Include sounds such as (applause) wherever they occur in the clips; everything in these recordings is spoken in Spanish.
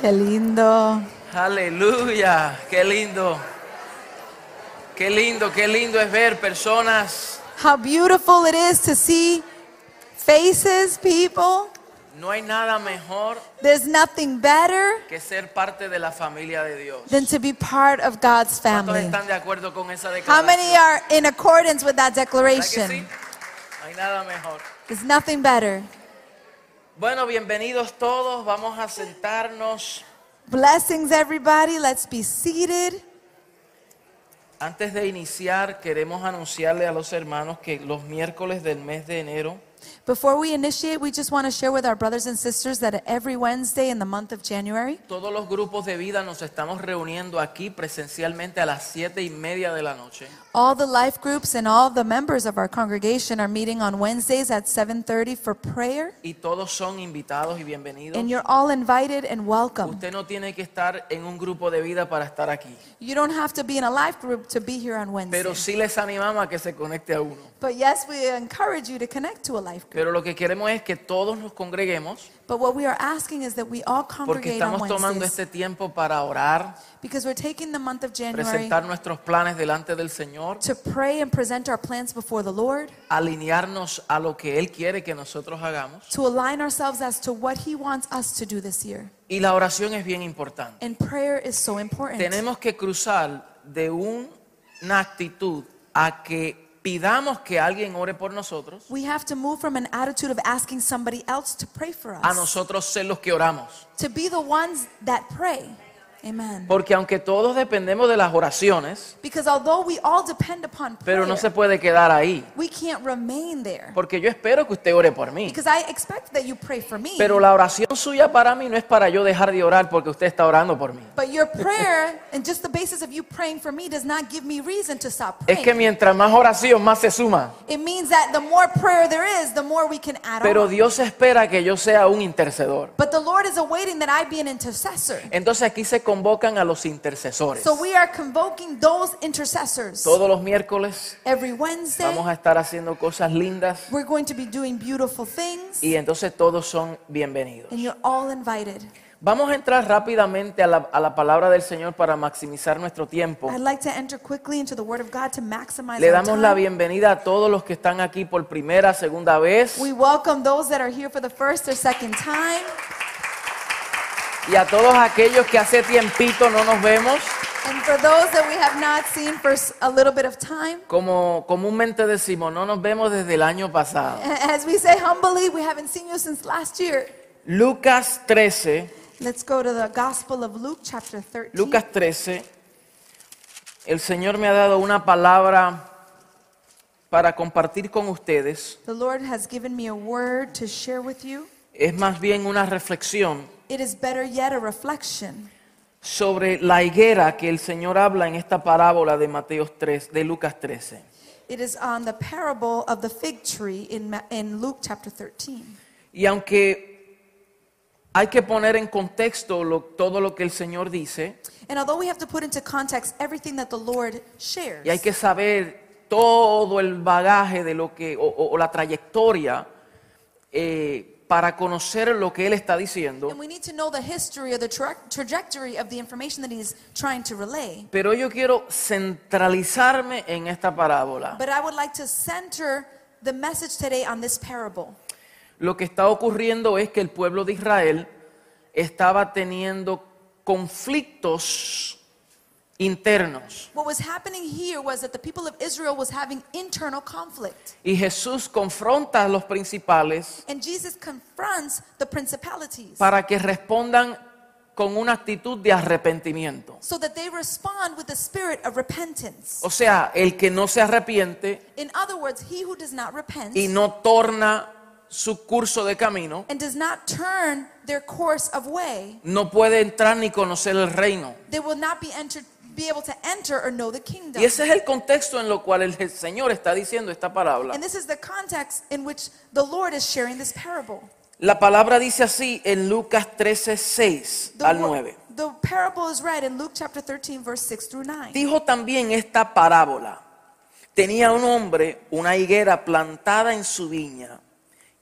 Qué lindo. Aleluya, qué lindo. Qué lindo, qué lindo es ver personas. How beautiful it is to see faces, people. No hay nada mejor There's nothing better que ser parte de la familia de Dios. than to be part of God's ¿Cuántos family. están de acuerdo con esa How many are in accordance with that declaration? No hay nada mejor. There's nothing better. Bueno, bienvenidos todos. Vamos a sentarnos. Blessings, everybody. Let's be seated. Antes de iniciar, queremos anunciarle a los hermanos que los miércoles del mes de enero Before we initiate, we just want to share with our brothers and sisters that every Wednesday in the month of January, todos los grupos de vida nos estamos reuniendo aquí presencialmente a las siete y media de la noche. All the life groups and all the members of our congregation are meeting on Wednesdays at 7:30 for prayer. Y todos son invitados y bienvenidos. And you're all invited and welcome. Usted no tiene que estar en un grupo de vida para estar aquí. You don't have to be in a life group to be here on Wednesday. Pero sí les animamos a que se conecte a uno. But yes, we encourage you to connect to a life group. Pero lo que queremos es que todos nos congreguemos But what we are asking is that we all porque congregate on estamos tomando Wednesdays este tiempo para orar, because we're taking the month of January presentar nuestros planes delante del Señor, to pray and present our plans before the Lord, alinearnos a lo que Él quiere que nosotros hagamos. to align ourselves as to what He wants us to do this year. Y la oración es bien importante. And prayer is so important. Tenemos que cruzar de un- una actitud a que pidamos que alguien ore por nosotros, We have to move from an attitude of asking somebody else to pray for a us nosotros ser los que oramos. to be the ones that pray. Amen. Porque aunque todos dependemos de las oraciones, Because although we all depend upon pero prayer, no se puede quedar ahí. we can't remain there. Porque yo espero que usted ore por mí. Because I expect that you pray for me. Pero la oración suya para mí no es para yo dejar de orar porque usted está orando por mí. But your prayer and just the basis of you praying for me does not give me reason to stop Es praying. que mientras más oración, más se suma. It means that the more prayer there is, the more we can add Pero on. Dios espera que yo sea un intercedor. But the Lord is awaiting that I be an intercessor. Entonces aquí se convocan a los intercesores. So we are convoking those intercessors. Todos los miércoles Every Wednesday, vamos a estar haciendo cosas lindas we're going to be doing beautiful things, y entonces todos son bienvenidos. and you're all invited. Vamos a entrar rápidamente a la, a la palabra del Señor para maximizar nuestro tiempo. I'd like to enter quickly into the Word of God to maximize Le damos la bienvenida a todos los que están aquí por primera, segunda vez We welcome those that are here for the first or second time, y a todos aquellos que hace tiempito no nos vemos. and for those that we have not seen for s- a little bit of time. Como comúnmente decimos, no nos vemos desde el año pasado. As we say humbly, we haven't seen you since last year. Lucas 13, Let's go to the Gospel of Luke, chapter 13. Lucas 13, el Señor me ha dado una palabra para compartir con ustedes. The Lord has given me a word to share with you. Es más bien una reflexión It is better yet a reflection sobre la higuera que el Señor habla en esta parábola de Mateo 3, de Lucas 13. It is on the parable of the fig tree in, Ma- in Luke chapter 13. Y aunque hay que poner en contexto lo- todo lo que el Señor dice, And although we have to put into context everything that the Lord shares, y hay que saber todo el bagaje de lo que, o, o- o la trayectoria eh, para conocer lo que Él está diciendo, pero yo quiero centralizarme en esta parábola. But I would like to center the message today on this parable. Lo que está ocurriendo es que el pueblo de Israel estaba teniendo conflictos internos. What was happening here was that the people of Israel was having internal conflict. Y Jesús confronta a los principales And Jesus confronts the principalities para que respondan con una actitud de arrepentimiento. so that they respond with the spirit of repentance. O sea, el que no se arrepiente In other words, he who does not repent y no torna su curso de camino, and does not turn their course of way, no puede entrar ni conocer el reino. they will not be entered be able to enter or know the kingdom. Y ese es el contexto en lo cual el Señor está diciendo esta parábola. And this is the context in which the Lord is sharing this parable. La palabra dice así en Lucas 13, 6 The, al wo- 9. the parable is read in Luke chapter 13, verse 6 through 9. Dijo también esta parábola. Tenía un hombre una higuera plantada en su viña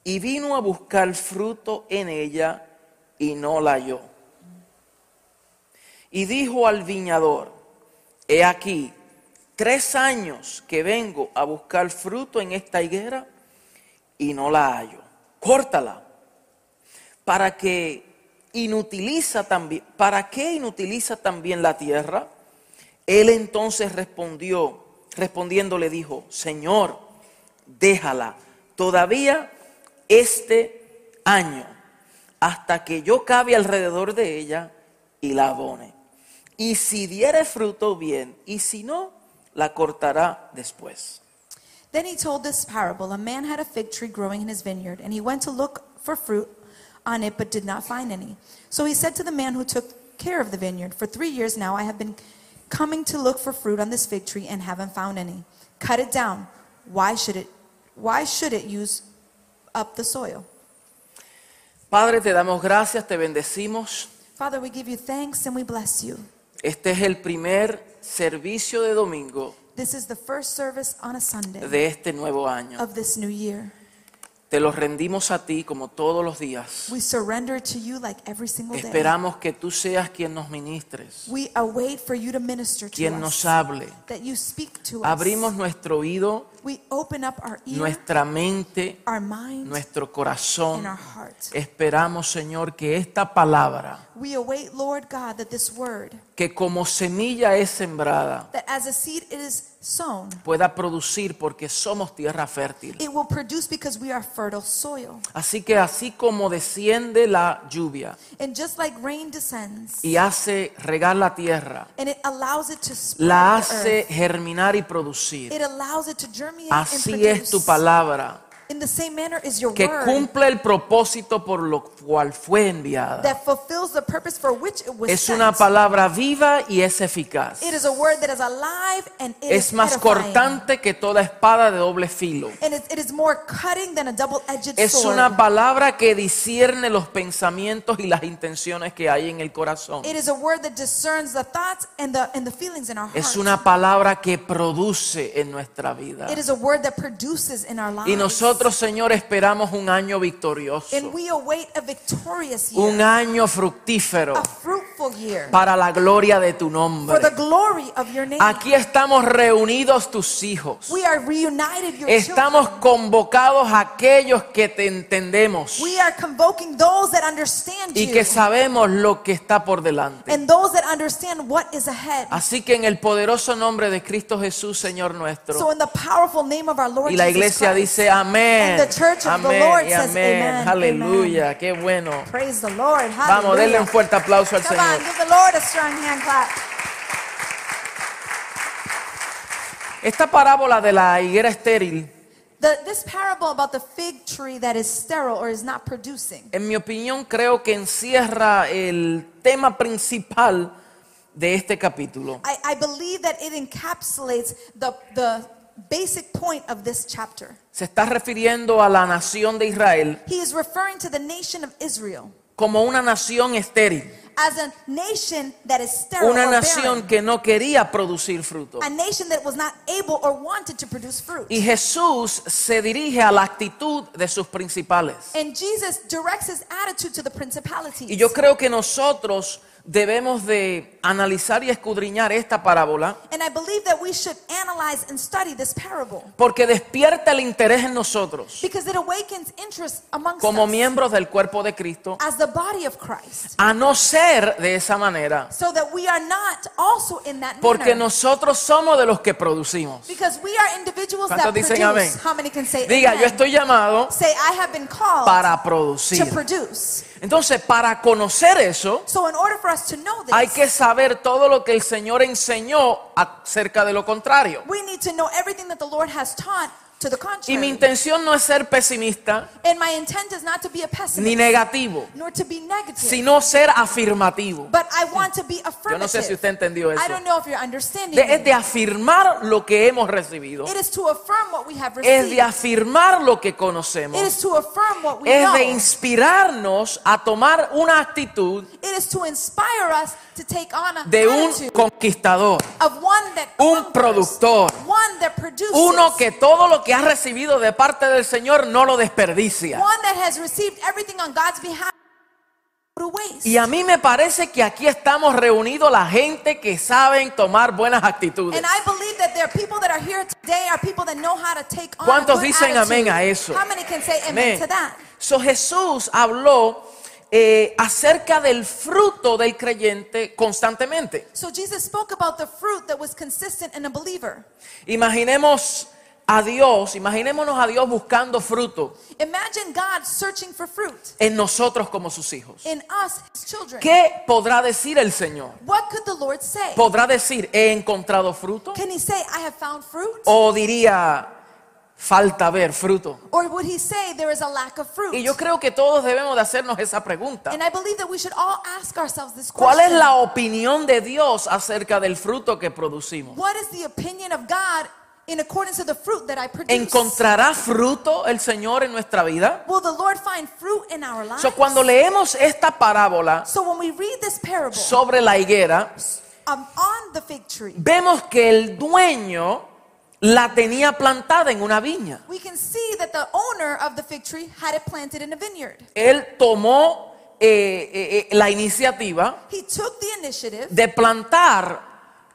y vino a buscar fruto en ella y no la halló. Y dijo al viñador, he aquí, tres años que vengo a buscar fruto en esta higuera y no la hallo. Córtala. Para que inutiliza también, ¿para qué inutiliza también la tierra? Él entonces respondió, respondiendo le dijo, Señor, déjala todavía este año, hasta que yo cabe alrededor de ella y la abone. Y si diere fruto, bien, y si no, la cortará después. Then he told this parable A man had a fig tree growing in his vineyard, and he went to look for fruit on it, but did not find any. So he said to the man who took care of the vineyard, For three years now I have been coming to look for fruit on this fig tree and haven't found any. Cut it down. Why should it, why should it use up the soil? Padre, te damos gracias, te bendecimos. Father, we give you thanks and we bless you. Este es el primer servicio de domingo This is the first service on a Sunday de este nuevo año. of this new year. Te lo rendimos a ti como todos los días. We surrender to you like every single day. Esperamos que tú seas quien nos ministres, We await for you to minister to quien nos us, hable. that you speak to us. Abrimos nuestro oído, We open up our ear, nuestra mente, our mind, nuestro corazón. and our heart. Esperamos, Señor, que esta palabra, We await, Lord God, that this word, que como semilla es sembrada, that as a seed it is sown, pueda producir porque somos tierra fértil. it will produce because we are fertile soil. Así que así como desciende la lluvia And just like rain descends, y hace regar la tierra, and it allows it to spread la the hace earth, germinar y producir. it allows it to germinate Así and es tu produce. palabra, In the same manner is your que word cumple el propósito por lo cual fue enviada. that fulfills the purpose for which it was Es sent. una palabra viva y es eficaz. It is a word that is alive and it Es is más edifying. cortante que toda espada de doble filo. And it, it is more cutting than a double-edged Es sword. una palabra que discierne los pensamientos y las intenciones que hay en el corazón. It is a word that discerns the thoughts and the, and the feelings in our Es heart. una palabra que produce en nuestra vida. It is a word that produces in our lives. Y nosotros, Señor, esperamos un año victorioso, and we await a victorious year, un año fructífero a fruitful year, para la gloria de tu for the nombre. glory of your name. Aquí estamos reunidos tus hijos. we are reunited, your Estamos convocados a aquellos que te entendemos We are convoking those that understand y que sabemos lo que está por delante. and those that understand what is ahead. Así que en el poderoso nombre de Cristo Jesús, Señor So nuestro, in the powerful name of our Lord y la iglesia dice amén, And the church of the amén Lord y says amén, amen, aleluya, qué bueno. praise the Lord. Vamos, denle un fuerte aplauso al Come on, Señor. give the Lord a strong hand clap. Esta parábola de la higuera estéril, The, this parable about the fig tree that is sterile or is not producing, en mi opinión, creo que encierra el tema principal de este capítulo. I, I believe that it encapsulates the, the basic point of this chapter. Se está refiriendo a la nación de Israel He is referring to the nation of Israel como una nación estéril, as a nation that is sterile una or nación barren, que no quería producir fruto. a nation that was not able or wanted to produce fruit. Y Jesús se dirige a la actitud de sus principales. And Jesus directs his attitude to the principalities. Y yo creo que nosotros debemos de analizar y escudriñar esta parábola And I believe that we should analyze and study this parable porque despierta el interés en nosotros because it awakens interest amongst como us miembros del cuerpo de Cristo as the body of Christ. a no ser de esa manera So that we are not also in that porque nosotros somos de los que producimos. Because we are individuals that ¿Cuántos dicen amén? Diga, yo estoy llamado Say, I have been called para to producir. Entonces, para conocer eso, So in order for us to know this, hay que saber todo lo que el Señor enseñó acerca de lo contrario. we need to know everything that the Lord has taught to the Y contrary. mi intención no es ser pesimista and my intent is not to be a pessimist, ni negativo, nor to be negative, sino ser afirmativo. but I want to be Yo affirmative. no sé si usted entendió eso. I don't know if you're understanding De- es de afirmar lo que hemos recibido. It is to affirm what we have Es received. de afirmar lo que It conocemos. is to affirm what we Es know. de inspirarnos a tomar una actitud It is to inspire us to take on a de un conquistador, of one that un productor, one that produces, uno que todo lo que ha recibido de parte del Señor no lo desperdicia. one that has received everything on God's behalf. Y a mí me parece que aquí estamos reunidos la gente que saben tomar buenas actitudes. And I believe that there are people that are here today are people that know how to take on a ¿Cuántos dicen amén a eso? How many can say amen, Amén. to that? So, Jesús habló eh, acerca del fruto del creyente constantemente. So Jesus spoke about the fruit that was consistent in a believer. Imaginemos a Dios, imaginémonos a Dios buscando fruto Imagine God searching for fruit en nosotros como sus hijos. in us, his children. ¿Qué podrá decir el Señor? What could the Lord say? ¿Podrá decir, he encontrado fruto? Can he say, I have found fruit? ¿O diría, falta ver fruto? Or would he say there is a lack of fruit? Y yo creo que todos debemos de hacernos esa pregunta. And I believe that we should all ask ourselves this ¿Cuál es la opinión de Dios acerca del fruto que producimos? What is the opinion of God in accordance to the fruit that I produce? ¿Encontrará fruto el Señor en nuestra vida? Will the Lord find fruit in our lives? So, cuando leemos esta parábola So when we read this parable sobre la higuera, um, on the fig tree, vemos que el dueño la tenía plantada en una viña. we can see that the owner of the fig tree had it planted in a vineyard. Él tomó eh, eh, eh, la iniciativa He took the initiative de plantar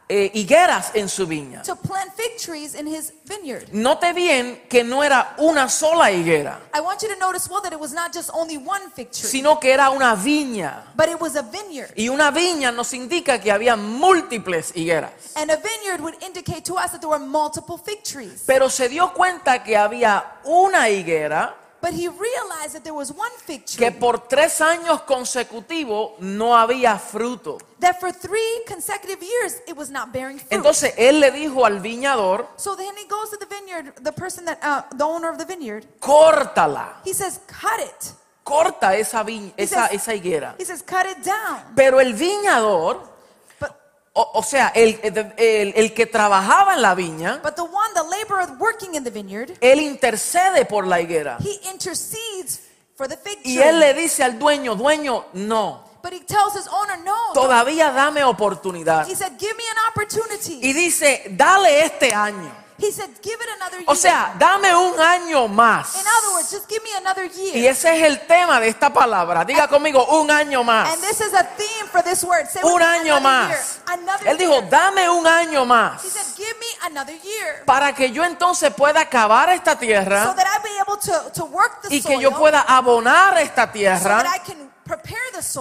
eh, higueras en su viña. to plant fig trees in his vineyard. Note bien que no era una sola higuera, I want you to notice well that it was not just only one fig tree, sino que era una viña. but it was a vineyard. Y una viña nos indica que había múltiples higueras. And a vineyard would indicate to us that there were multiple fig trees. Pero se dio cuenta que había una higuera But he realized that there was one fig tree que por tres años consecutivos no había fruto. that for three consecutive years it was not bearing fruit. Entonces él le dijo al viñador, so then he goes to the vineyard, the person that, uh, the owner of the vineyard, córtala, he says, cut it. corta esa, viña, He esa, says- esa higuera. He says, cut it down. Pero el viñador, o, o sea, el, el- el que trabajaba en la viña, but the one, the laborer working in the vineyard, él intercede por la higuera. he intercedes for the fig tree. Y él le dice al dueño, dueño, no, but he tells his owner, no. don't." todavía dame oportunidad. He said, give me an opportunity. Y dice, dale este año. He said, give it another year. O sea, dame un año más. in other words, just give me another year. Y ese es el tema de esta palabra. Diga conmigo, un año más. And this is a theme for this word. Say Un año más. year. Él dijo, dame un año más. He said, give me another year. Para que yo entonces pueda acabar esta So tierra that I be able to, to work the y que yo pueda abonar esta so tierra that I can.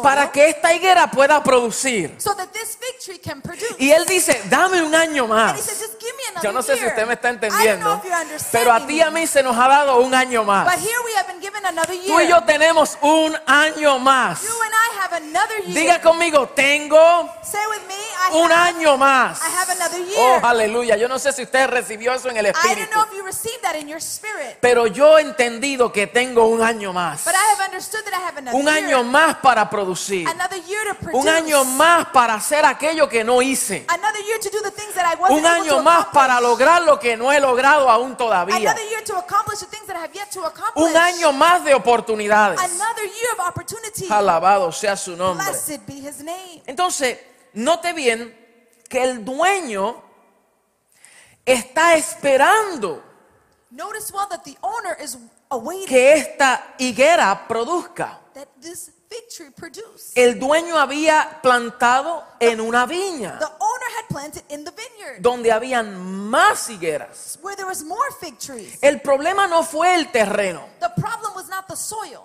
Para que esta higuera pueda producir. so that this fig tree can produce. Y él dice, dame un año and he said, más. just give me another Yo no sé si usted me está I don't know entendiendo, pero a ti y a mí se nos ha dado un año más. But here we have been given another year. Tú y yo tenemos un año más. You and I have another year. Diga conmigo, tengo Say with me, I un año más. I have another Oh, aleluya. Yo no sé si usted recibió eso en el I don't espíritu. know if you received that in your spirit. Pero yo he entendido que tengo un año más. But I have understood that I have another Un year. año más para producir. Another year to produce. Un año más para hacer aquello que no hice. Un año más para lograr lo que no he logrado aún todavía. Another year to accomplish the things that I have yet to accomplish. Un año más de oportunidades. Another year of opportunity. Alabado sea su nombre. Entonces, note bien que el dueño está esperando que esta higuera produzca. El dueño había plantado en una viña The owner had planted in the vineyard donde habían más higueras. where there was more fig trees. El problema no fue el terreno, The problem was not the soil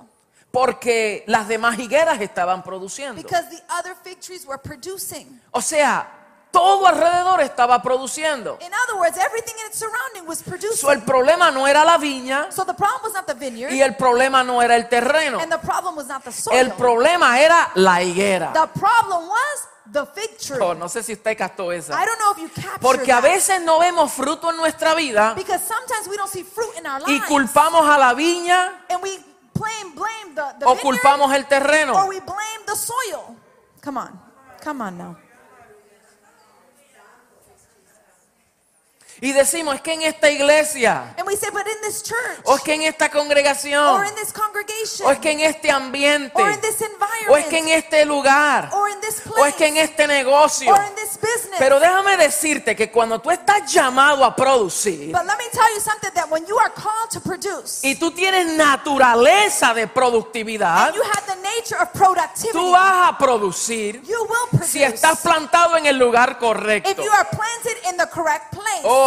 porque las demás higueras estaban produciendo. because the other fig trees were producing. O sea, todo alrededor estaba produciendo. In other words, everything in its surrounding was producing. So, el problema no era la viña So the problem was not the vineyard y el problema no era el terreno. and the problem was not the soil. El problema era la higuera. The problem was the fig tree. Oh, no sé si usted captó I don't know if you Porque a veces no vemos fruto en nuestra vida Because sometimes we don't see fruit in our y lives. culpamos a la viña and we blame, blame the, the o vineyard culpamos el or terreno. we blame the soil. Come on. Come on now. Y decimos, es que en esta iglesia, And we say, but in this church o es que en esta congregación, or in this congregation o es que en este ambiente, or in this environment o es que en este lugar, or in this place o es que en este negocio. or in this business. Pero déjame decirte que cuando tú estás llamado a producir but let me tell you something that when you are called to produce y tú tienes naturaleza de productividad, and you have the nature of productivity. Tú vas a producir You will produce si estás plantado en el lugar correcto. if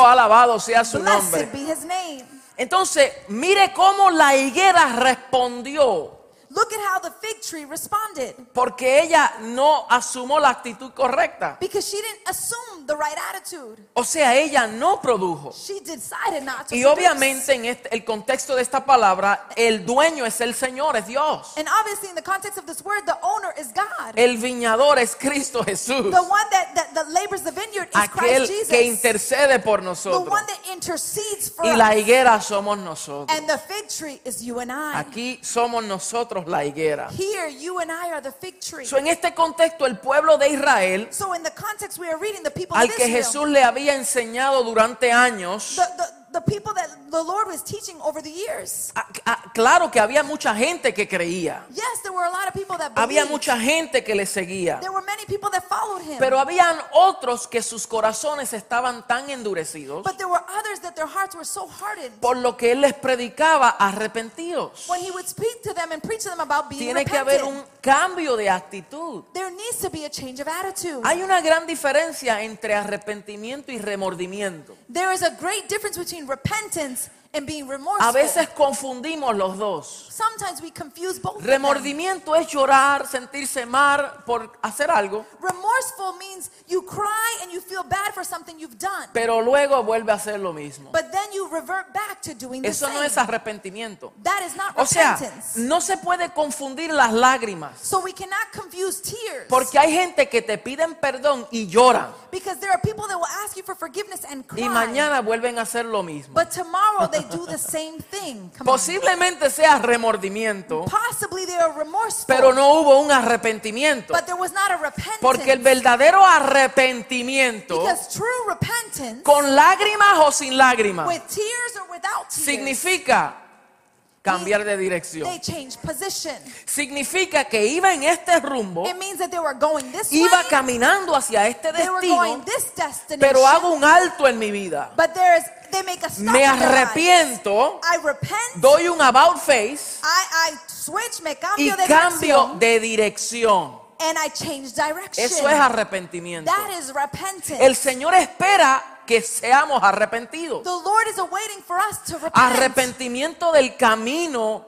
Oh, alabado sea su nombre. Blessed be his name. Entonces, mire cómo la higuera respondió. Look at how the fig tree responded. Porque ella no asumió la actitud correcta. Because she didn't assume the right attitude. O sea, ella no produjo. She decided not to Y obviamente en este- el contexto de esta palabra, el dueño es el Señor, es Dios. And obviously, in the context of this word, the owner is God. El viñador es Cristo Jesús. The one that, that, that labors the vineyard is Aquel Christ Jesus. que intercede por the nosotros. one that intercedes for Y la higuera somos nosotros. And the fig tree is you and I. Aquí somos nosotros la higuera. Here, you and I are the fig tree. So, en este contexto, el pueblo de Israel, So, in the context we are reading, the people al que Jesús le había enseñado durante años, the, the, the people that the Lord was teaching over the years. ah, ah, claro que había mucha gente que creía. Yes, there were a lot of people that Había believed. mucha gente que le seguía. There were many people that followed him. Pero habían otros que sus corazones estaban tan endurecidos but there were others that their hearts were so hardened. por lo que él les predicaba arrepentidos. When he would speak to them and preach to them about being Tiene que haber un cambio de actitud. there needs to be a change of attitude. Hay una gran diferencia entre arrepentimiento y remordimiento. there is a great difference between repentance and being remorseful. A veces confundimos los dos. Sometimes we confuse both of them. Remordimiento es llorar, sentirse mal por hacer algo, Remorseful means you cry and you feel bad for something you've done. pero luego vuelve a hacer lo mismo. But then you revert back to doing the Eso no same. es arrepentimiento. that is not O sea, repentance. no se puede confundir las lágrimas. so we cannot confuse tears. Porque hay gente que te piden perdón y lloran because there are people that will ask you for forgiveness and cry. y mañana vuelven a hacer lo mismo. but tomorrow they do the same thing. Come on. Posiblemente sea remordimiento, Possibly they are remorseful. pero no hubo un arrepentimiento. but there was not a repentance. Porque el verdadero arrepentimiento, because true repentance con lágrimas o sin lágrimas, with tears or without tears significa cambiar de dirección. they change position. Significa que iba en este rumbo, It means that they were going this iba way. caminando hacia este They were going destino, this destination. pero hago un alto en mi vida. But there is they make a stop Me arrepiento, I repent. doy un about face I, I switch, me y cambio de cambio dirección, de dirección. and I change direction. Eso es arrepentimiento. That is repentance. El Señor espera que seamos arrepentidos. the Lord is awaiting for us to repent. Arrepentimiento del camino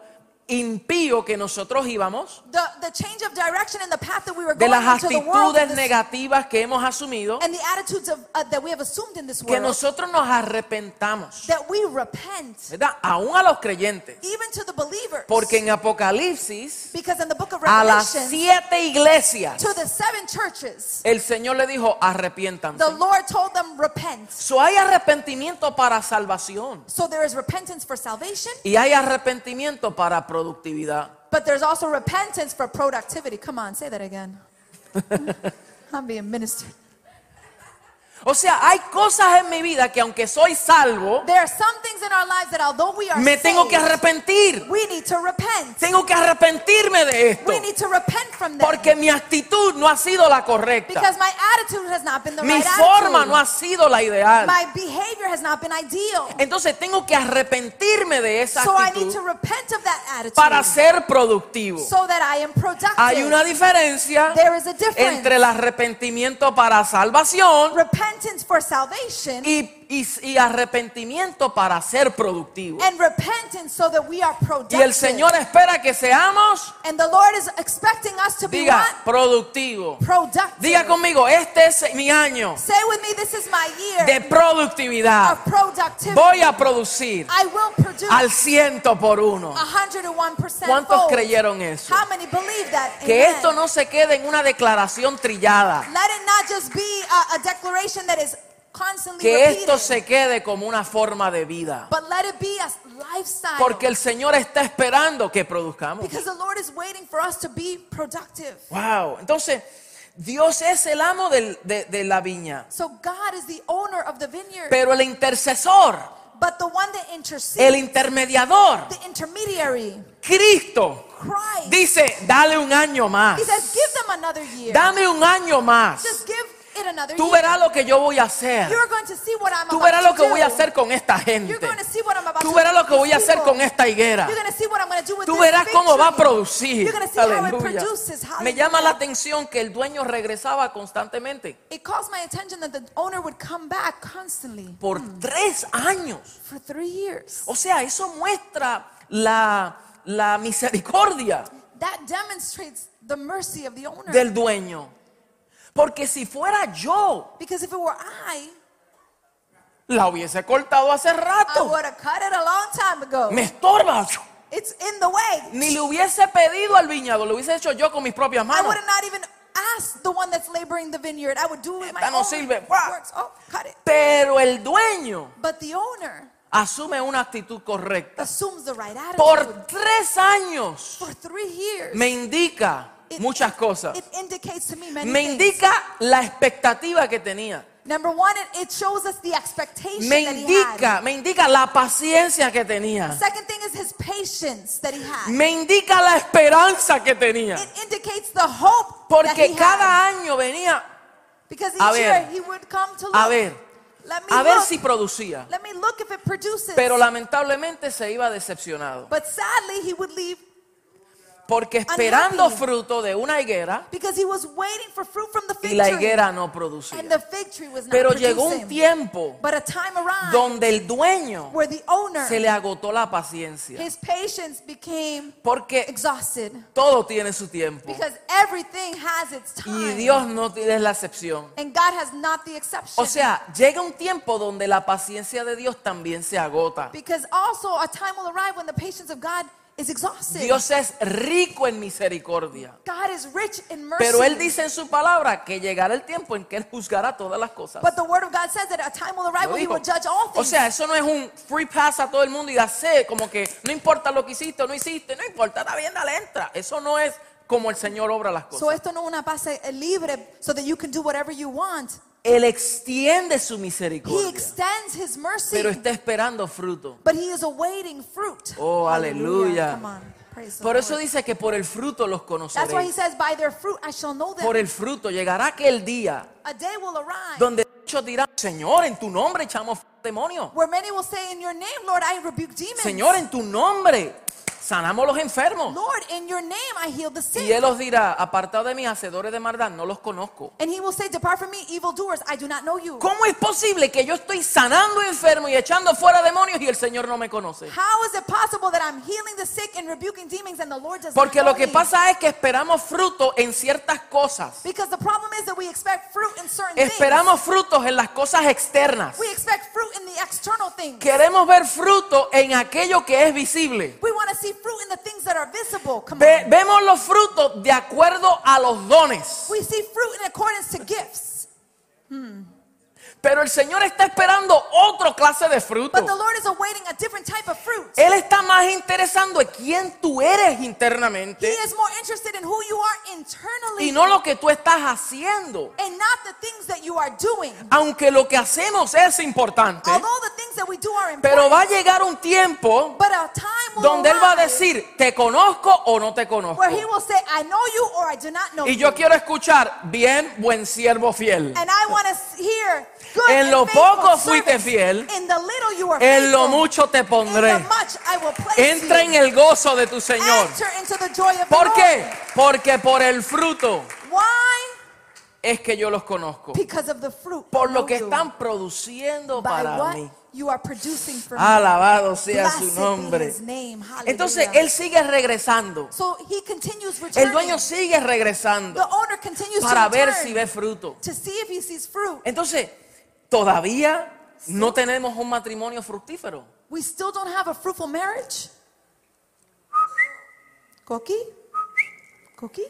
impío que nosotros íbamos, the, the change of direction in the path that we were de going las into the world actitudes this- negativas que hemos asumido, and the attitudes of, uh, that we have assumed in this que world. nosotros nos arrepentamos, that we repent, ¿verdad? Aún a los creyentes. even to the believers. Porque en Apocalipsis, because in the book of a las Revelation, siete iglesias, to the seven churches, el Señor le dijo, arrepiéntanse. the Lord told them, repent. So hay arrepentimiento para salvación So there is repentance for salvation, y hay arrepentimiento para productividad. but there's also repentance for productivity. Come on, say that again. (laughs) I'm being ministered. O sea, hay cosas en mi vida que aunque soy salvo, There are some things in our lives that although we are me tengo que arrepentir. we need to repent. Tengo que arrepentirme de esto. We need to repent from that. Porque mi actitud no ha sido la correcta. because my attitude has not been the Mi right forma attitude. no ha sido la ideal. my behavior has not been ideal. Entonces tengo que arrepentirme de esa So I need to actitud repent of that attitude para ser productivo. so that I am productive. Hay una diferencia There is a difference. entre el arrepentimiento para salvación repentance for salvation y, y- y arrepentimiento para ser productivo. and repentance so that we are productive. Y el Señor espera que seamos, and the Lord is expecting us to be diga, what? productivo. Productive. Diga conmigo, este es mi año Say with me, this is my year de productividad. of productivity. Voy a producir I will produce al ciento por uno. 101% ¿Cuántos fold. creyeron eso? How many believe that? Que Amen. esto no se quede en una declaración trillada. Let it not just be a, a declaration that is constantly Que esto se quede como una forma de vida. but let it be a lifestyle. Porque el Señor está esperando que produzcamos. because the Lord is waiting for us to be productive. Wow. Entonces, Dios es el amo del- de, de la viña. So God is the owner of the vineyard, Pero el intercesor, but the one that intercedes, el intermediador, the intermediary, Cristo, Christ. dice, dale un año más. he says, give them another year. Dame un año más. Just give Tú verás lo que yo voy a hacer. Tú verás lo que voy a hacer con esta gente. Tú verás lo que voy a hacer con esta higuera. Tú verás cómo va a producir. Aleluya. Me llama la atención que el dueño regresaba constantemente It caused my attention that the owner would come back constantly por tres años. for three years. O sea, eso muestra la, la misericordia del dueño. Porque si fuera yo, Because if it were I, la hubiese cortado hace I rato. would have cut it a long time ago. Me estorba. It's in the way. Ni le hubiese pedido al viñado, lo hubiese hecho yo con mis propias I manos. would have not even asked the one that's laboring the vineyard. I would do it with my Esta no own sirve. works. Oh, cut it. Pero el dueño But the owner asume una actitud correcta. assumes the right attitude. Por tres años For three years, me indica muchas cosas. It indicates to me indica la expectativa que tenía. Number one, it, shows us the expectation Me that he indica, had. me indica la paciencia que tenía. Second thing is his patience that he had. Me indica la esperanza que tenía. It indicates the hope that Porque he cada had. año venía Because A each year ver. he would come to look. a ver, let me a ver look. si producía. let me look if it produces. Pero lamentablemente se iba decepcionado. but sadly, he would leave Porque esperando Unhappy. fruto de una higuera because he was waiting for fruit from the y fig la tree. higuera no and producía. the fig tree was not Pero llegó un tiempo But a time arrived donde el dueño where the owner, se le agotó la paciencia. his patience became Porque exhausted todo tiene su tiempo. because everything has its Y time. Dios no es la excepción. and God has not the exception. O sea, llega un tiempo donde la paciencia de Dios también se agota. because also a time will arrive when the patience of God is exhausted. Dios es rico en misericordia. God is rich in mercy. Pero Él dice en su palabra que llegará el tiempo en que Él juzgará todas las cosas. But the word of God says that a time will arrive when he will judge all O things. sea, eso no es un free pass a todo el mundo y hacer como que no importa lo que hiciste o no hiciste, no importa, está bien, dale, entra. Eso no es como el Señor obra las so cosas. esto no es una pase libre so that you can do whatever you want. Él extiende su He misericordia, extends his mercy. pero está esperando fruto. But he is awaiting fruit. Oh, aleluya. Por eso dice que por el fruto los That's why he conoceréis. says, by their fruit I shall know them. Por el fruto llegará aquel día A day will arrive donde muchos dirán, Señor, en tu nombre echamos demonios. where many will say, In your name, Lord, I rebuke demons. Señor, en tu nombre sanamos los enfermos. Lord, in your name I heal the sick. Y Él os dirá, apartado de mí, hacedores de maldad, no los conozco. And he will say, Depart from me, evildoers, I do not know you. ¿Cómo es posible que yo estoy sanando enfermos y echando fuera demonios y el Señor no me conoce? How is it possible that I'm healing the sick and rebuking demons and the Lord does Porque not lo que me? pasa es que esperamos fruto en ciertas cosas. Because the problem is that we expect fruit in certain Esperamos frutos en las cosas externas. things. We expect fruit in the external things. Queremos ver fruto en aquello que es visible. We want to see fruit in the things that are visible. Come Ve- on. vemos los frutos de acuerdo a los dones. We see fruit in accordance to gifts. Pero el Señor está esperando otra clase de fruto. But the Lord is awaiting a different type of fruit. Él está más interesando en quién tú eres He internamente is more interested in who you are internally y no lo que tú estás haciendo. and not the things that you are doing. Aunque lo que hacemos es importante, Although the things that we do are important, pero va a llegar un tiempo but a time donde Él va a decir, te conozco o no te conozco. Y yo quiero escuchar, bien, buen siervo fiel. En lo poco fuiste fiel, En lo mucho te pondré. Entra en el gozo de tu Señor. ¿Por qué? Porque por el fruto Why? Es que yo los conozco. Because of the fruit. Por lo que están produciendo By para what mí. you are producing for. Alabado sea Blessed su nombre. name. Entonces él sigue regresando. So he continues El returning. dueño sigue The regresando owner continues para to ver si ve fruto. to see if he sees fruit. Entonces, todavía no tenemos un matrimonio fructífero. We still don't have a fruitful marriage. Cookie? Cookie?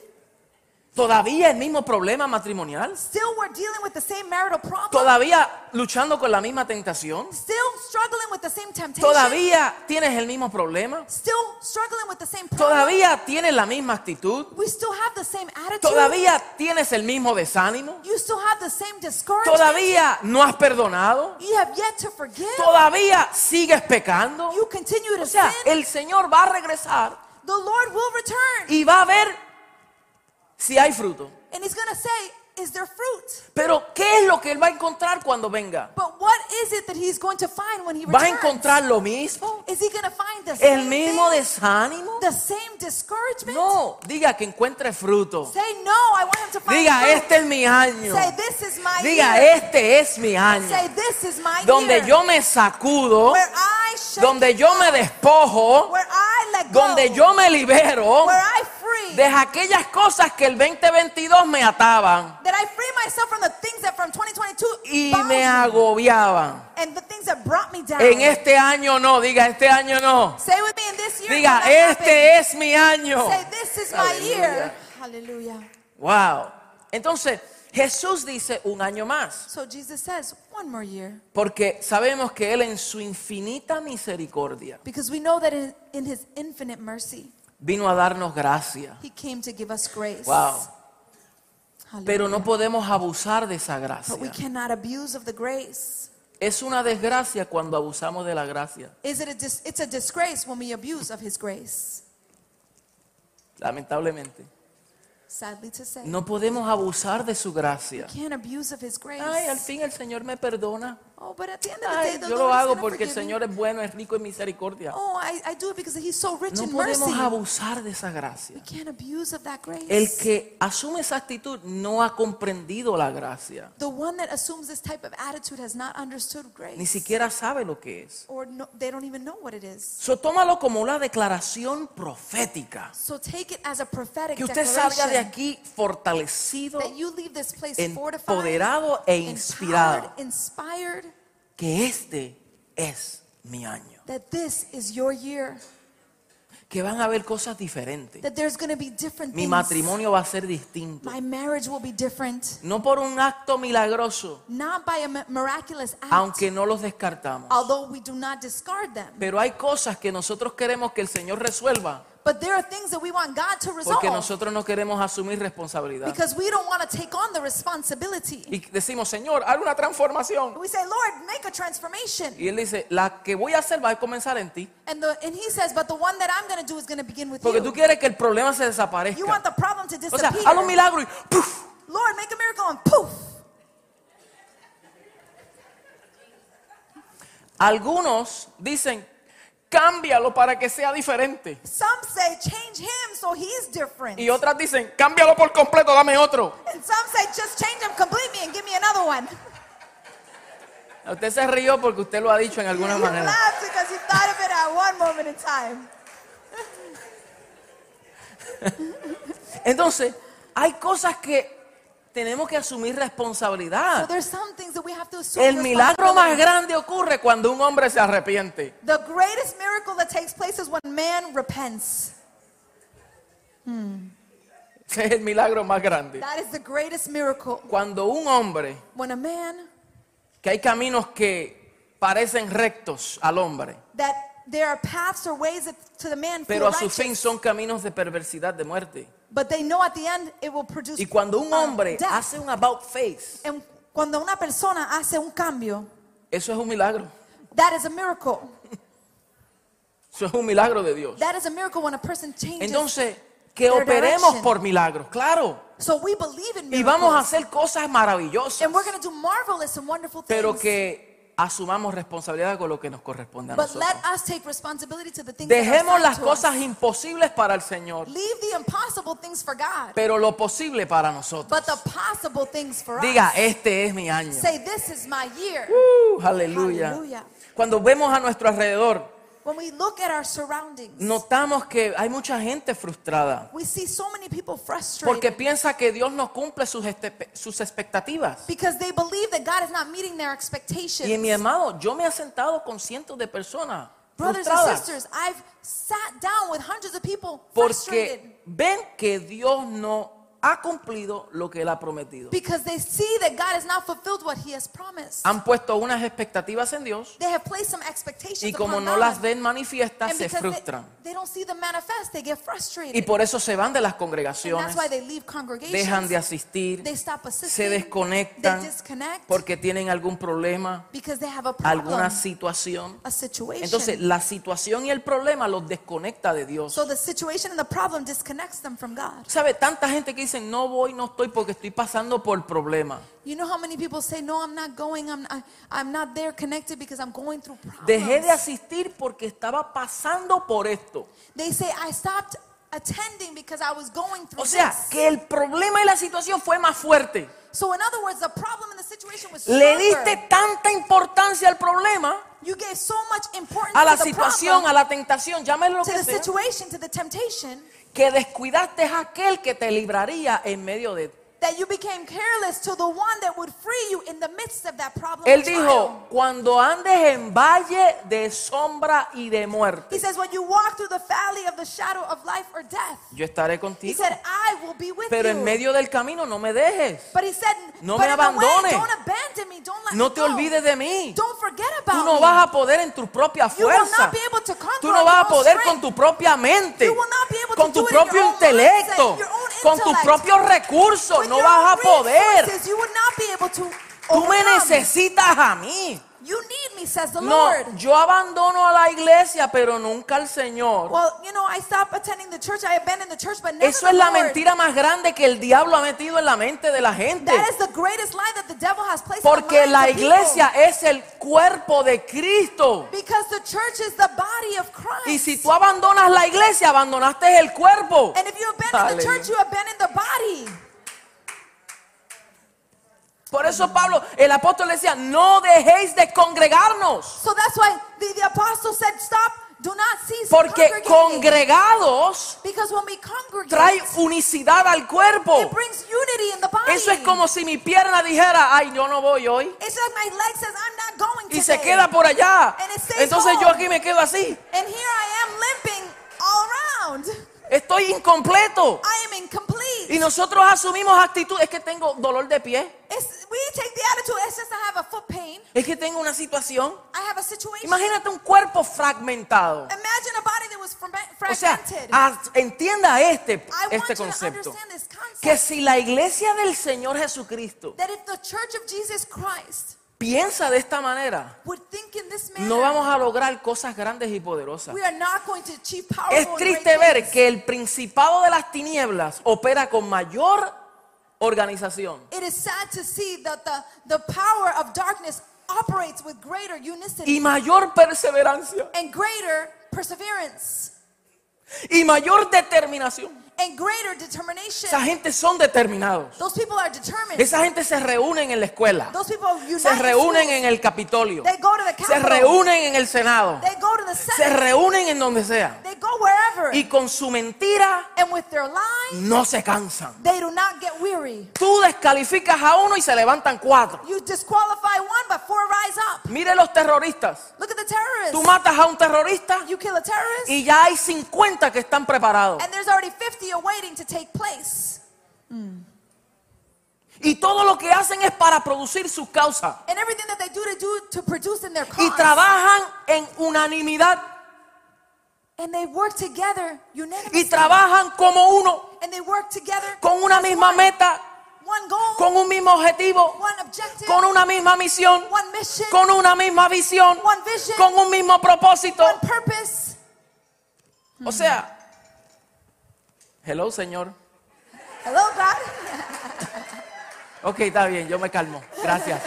Todavía el mismo problema matrimonial. Still we're dealing with the same marital problem. Todavía luchando con la misma tentación. Still struggling with the same temptation. Todavía tienes el mismo problema. Still struggling with the same problem. Todavía tienes la misma actitud. We still have the same attitude. Todavía tienes el mismo desánimo. You still have the same discouragement. Todavía no has perdonado. You have yet to forgive. Todavía sigues pecando. You continue to O sea, sin. el Señor va a regresar The Lord will return. y va a ver si hay fruto. And he's to say, is their fruit. Pero ¿qué es lo que él va a encontrar cuando venga? But what is it that he's going to find when he ¿Va a encontrar lo mismo? Is he going to find the ¿El same mismo thing? desánimo? The same discouragement? No, diga que encuentre fruto. Say no, I want him to find Diga, fruit. este es mi año. Say this is my Diga, year. este es mi año. Say this is my Donde year. yo me sacudo, where I shake donde yo me despojo, where I let go, donde yo me libero where I free, de aquellas cosas que el 2022 me ataban that I free myself from the things that from 2022 y me agobiaban. and the things that brought me down. En este año no, diga, este año no. Say with me in this year. Diga, este es mi año. Say this is my year. Wow. Entonces, Jesús dice un año más, So Jesus says, one more year. porque sabemos que Él en su infinita misericordia Because we know that in, in his infinite mercy, vino a darnos gracia. he came to give us grace. Wow. Hallelujah. Pero no podemos abusar de esa But we gracia. cannot abuse of the grace. Es una desgracia cuando abusamos de la gracia. Is it a dis- it's a disgrace when we abuse of his grace. Lamentablemente. Sadly to say. No podemos abusar de su gracia. Can't abuse of his grace. Ay, al fin el Señor me perdona. Oh, but at the end of the day, Ay, the yo Lord lo is hago gonna porque el forgive me. Señor es bueno, es rico en misericordia. Oh, I, I do it because he's so rich No in mercy. podemos abusar de esa gracia. We can't abuse of that grace. El que asume esa actitud no ha comprendido la gracia. the one that assumes this type of attitude has not understood grace. Ni siquiera sabe lo que es. or no, they don't even know what it is. So, tómalo como una declaración profética. So take it as a prophetic Que usted salga de declaration aquí fortalecido, that you leave this place fortified, empoderado e empowered, inspirado. inspired, Que este es mi año. that this is your year, Que van a haber cosas diferentes. that there's going to be different Mi things. matrimonio va a ser distinto. My marriage will be different, No por un acto milagroso, not by a mi- miraculous act, aunque no los descartamos. although we do not discard them. Pero hay cosas que nosotros queremos que el Señor resuelva But there are things that we want God to resolve porque nosotros no queremos asumir responsabilidad. because we don't want to take on the responsibility. Y decimos, Señor, haz una transformación. We say, Lord, make a transformation. Y Él dice, la que voy a hacer va a comenzar en ti. And, the, and he says, but the one that I'm going to do is going to begin with Porque you. tú quieres que el problema se You want desaparezca. the problem to O sea, disappear. haz un milagro y ¡puf! Lord, make a miracle and poof. Algunos dicen, cámbialo para que sea diferente. Some say change him so he's different. Y otras dicen, cámbialo por completo, dame otro. And some say just change him completely and give me another one. (laughs) Usted se rió porque usted lo ha dicho en alguna you manera. laughed because you thought of it at one moment in time. (laughs) Entonces, hay cosas que tenemos que asumir So responsabilidad. there's some things that we have to assume El milagro más grande ocurre cuando un hombre se arrepiente. The greatest miracle that takes place is when man repents. Ese es el milagro más grande. That is the greatest miracle. Cuando un hombre, When a man que hay caminos que parecen rectos al hombre, that there are paths or ways that to the man pero a su fin son caminos de perversidad, de muerte. But they know at the end it will produce Y cuando un hombre death. hace un about face, And cuando una persona hace un cambio, eso es un milagro. that is a miracle. Eso es un milagro de Dios. That is a miracle when a person changes. Entonces, que their operemos direction. por milagros, claro. so we believe in Y miracles. vamos a hacer cosas maravillosas, and we're going to do marvelous and wonderful things. pero que asumamos responsabilidad con lo que nos corresponde a but nosotros. let us take responsibility to the things that are Dejemos assigned las to cosas imposibles para el Señor, Leave the impossible things for God, pero lo posible para nosotros. but the possible things for Diga, us. este es mi año. Say, this is my year. Uh, aleluya. Cuando vemos a nuestro alrededor, When we look at our surroundings, notamos que hay mucha gente frustrada we see so many people frustrated porque piensa que Dios no cumple sus, sus expectativas. because they believe that God is not meeting their expectations. Y mi hermano, yo me he sentado con cientos de personas Brothers and sisters, I've sat down with hundreds of people frustrated porque ven que Dios no ha cumplido lo que Él ha prometido. because they see that God has not fulfilled what He has promised. Han puesto unas expectativas en Dios They have placed some expectations y como upon no God. las ven manifiestas, and se because they, frustran. they don't see them manifest, they get frustrated. Y por eso se van de las and congregaciones, that's why they leave congregations. dejan de asistir, they stop assisting. se desconectan They disconnect porque tienen algún problema, because they have a problem, alguna situación. a situation. Entonces la situación y el problema los desconecta de Dios. so the situation and the problem disconnects them from God. ¿Sabe? Tanta gente que dice, dicen, no voy, no estoy porque estoy pasando por problemas? You know how many people say, No, I'm not going, I'm, I, I'm not there connected because I'm going through Dejé de problems. asistir porque estaba pasando por esto. They say, I stopped attending because I was going through O sea, this. que el problema y la situación fue más fuerte. So, in other words, the problem and the situation was Le stronger. diste tanta importancia al problema, You gave so much importance a la to the situación, problem, a la tentación, llámelo lo to que the sea, situation, to the temptation, que descuidaste a aquel que te libraría en medio de that you became careless to the one that would free you in the midst of that problem. Él dijo, cuando andes en valle de sombra y de He muerte, says, when you walk through the valley of the shadow of life or death, yo estaré he contigo. said, I will be with Pero you. en medio del camino no me dejes. but he said, No but me way, abandones. don't abandon me, don't let No me te olvides de mí. Don't forget Tú about no me. vas a poder en tu propia You will fuerza. not be able to conquer Tú no vas a your own poder strength. con tu propia mente, You will not be able to con tu do it in your propio own intelecto, mindset, your own con tus propios recursos. No vas a poder. Tú me necesitas a mí. You need me, says the No, Lord. yo abandono a la iglesia, pero nunca al Señor. Well, you know, I stopped attending the church. I abandoned the church, but never Eso es la Lord. mentira más grande que el diablo ha metido en la mente de la gente. That is the greatest lie that the devil has placed in Porque the la iglesia es el cuerpo de Cristo. Because the church is the body of Christ. Y si tú abandonas la iglesia, abandonaste el cuerpo. and if you abandon the church, you abandon the body. Por eso Pablo, el apóstol decía, no dejéis de congregarnos. So that's why the, the apostle said, stop, do not cease Porque congregados Because when we congregate, trae unicidad al cuerpo. it brings unity in the body. Eso es como si mi pierna dijera, ay, yo no voy hoy. It's like my leg says, I'm not going Y today. se queda por allá. And it stays Entonces yo home. aquí me quedo así. And here I am limping all around. Estoy incompleto. I am incomplete. Y nosotros asumimos actitud. Es que tengo dolor de pie. It's, we take the attitude, it's just I have a foot pain. Es que tengo una situación. I have a situation. Imagínate un cuerpo fragmentado. Imagine a body that was fragment- O sea, fragmented. entienda este, I want este you to concepto. understand this concept. Que si la iglesia del Señor Jesucristo that if the church of Jesus Christ piensa de esta manera, no vamos a lograr cosas grandes y poderosas. we are not going to achieve powerful Es triste ver que el principado de las tinieblas opera con mayor organización. It is sad to see that the, the power of darkness operates with greater unicity y mayor perseverancia and greater perseverance y mayor determinación. And greater determination. Esa gente son determinados. Those people are determined. Esa gente se reúnen en la escuela, Those people unite se reúnen en el Capitolio, They go to the se reúnen en el Senado, They go to the se reúnen en donde sea. They go wherever. Y con su mentira and with their lies, no se cansan. they do not get weary. Tú descalificas a uno y se levantan cuatro. You disqualify one, but four rise up. Mire los terroristas. Look at the terrorists. Tú matas a un terrorista You kill a terrorist, y ya hay 50 que están preparados. and there's already 50 awaiting to take place. Y todo lo que hacen es para producir sus causas. And everything that they do, they do to produce in their Y cause. trabajan en unanimidad. and they work together Y unanimously. trabajan como uno, and they work together con una misma one. meta, One goal, con un mismo objetivo, one objective, con una misma misión, one mission, con una misma visión, one vision, con un mismo propósito. one purpose. O sea, hello Señor. Hello, God. Ok, está bien, yo me calmo. Gracias.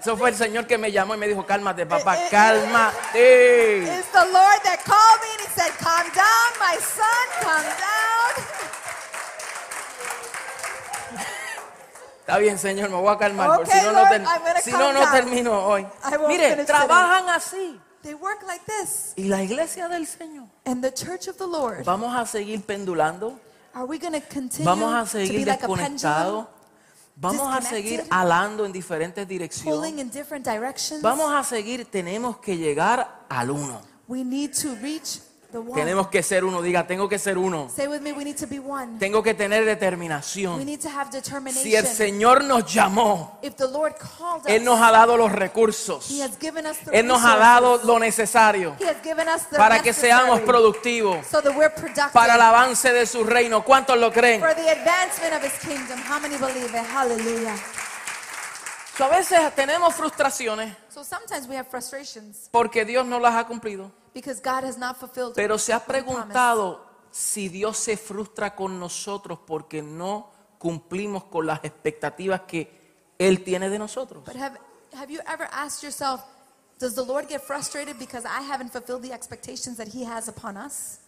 Eso fue el Señor que me llamó y me dijo, cálmate, papá, Eh, eh, cálmate. It's the Lord that called me and He said, Calm down, my son, calm down. Está bien, Señor, me voy a calmar, porque si no, no, ter- si termino hoy. Mire, trabajan así. They work like this. Y la iglesia del Señor, And the church of the Lord, vamos a seguir pendulando, are we going to continue vamos a seguir like a desconectados, pendulum, vamos a seguir alando en diferentes direcciones, vamos a seguir, tenemos que llegar al uno. We need to reach. Tenemos que ser uno, diga, tengo que ser uno. Say with me, we need to be one. Tengo que tener We determinación. need to have determination. Si el Señor nos llamó, if the Lord called us, Él nos ha dado los recursos. He has given us the Él nos ha dado lo necesario He has given us the para que seamos productivos, so that we're productive para el avance de su reino. ¿Cuántos lo creen? for the advancement of His kingdom. How many believe it? Hallelujah. So, a veces tenemos frustraciones So sometimes we have frustrations porque Dios no las ha cumplido. because God has not fulfilled Pero se ha preguntado si Dios se frustra con nosotros porque no cumplimos con las expectativas que Él tiene de nosotros. But have, have you ever asked yourself, does the Lord get frustrated because I haven't fulfilled the expectations that He has upon us?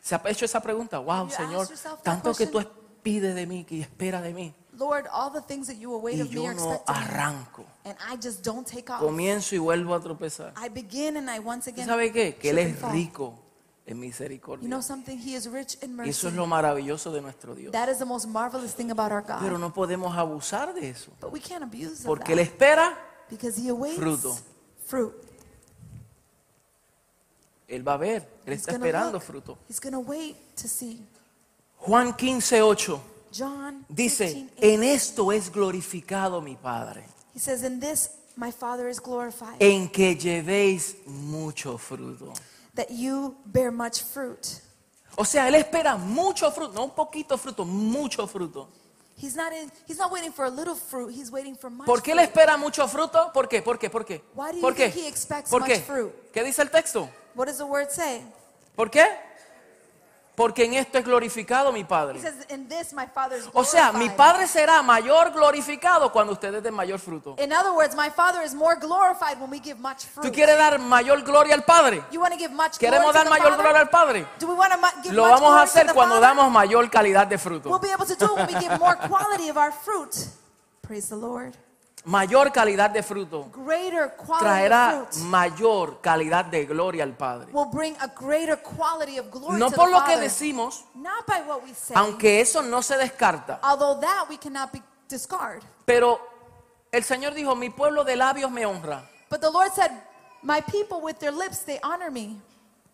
¿Se ha hecho esa pregunta? Wow, you Señor, asked yourself that tanto que tú question? Pides de mí, que espera de mí, Lord, all the things that you await y of me yo are no expected, of me, arranco. and I just don't take off. Comienzo y vuelvo a tropezar. I begin and I once ¿Tú again sabes qué? Que Él es fall. rico en You misericordia. know something? He is rich in Y mercy. eso es lo maravilloso de nuestro Dios. That is the most marvelous thing about our God. Pero no podemos abusar de eso. but we can't abuse Porque Él espera, because He awaits fruto. fruit. Él va a ver. Él He's está esperando look. fruto. He's going to wait to see. Juan 15, 8 John dice, 15, en esto es glorificado mi Padre, He says, In this my Father is glorified, en que llevéis mucho fruto. that you bear much fruit. O sea, Él espera mucho fruto, no un poquito fruto, mucho fruto. He's not in he's not waiting for a little fruit, he's waiting for much ¿Por qué Él espera mucho fruto? ¿Por qué? ¿Por qué? ¿Por qué? Why do you ¿Por qué? think he expects ¿Por much qué? fruit? ¿Qué dice el texto? What does the word say? ¿Por qué? Porque en esto es glorificado mi Padre. says, this O sea, mi glorified." Padre será mayor glorificado cuando ustedes den mayor fruto. Words, ¿Tú quieres dar mayor gloria al Padre? ¿Queremos dar mayor Father? gloria al Padre? Lo vamos a hacer cuando Father? damos mayor calidad de We'll fruto. be able to do it when we give more quality of our fruit. Praise the Lord. Mayor calidad de fruto Greater quality traerá fruit mayor calidad de gloria al Padre. will bring a greater quality of glory No to por the lo que decimos, Not by what we say. aunque eso no se descarta, Although that we cannot be discard. pero el Señor dijo, mi pueblo de labios me honra, But the Lord said, My people with their lips they honor me,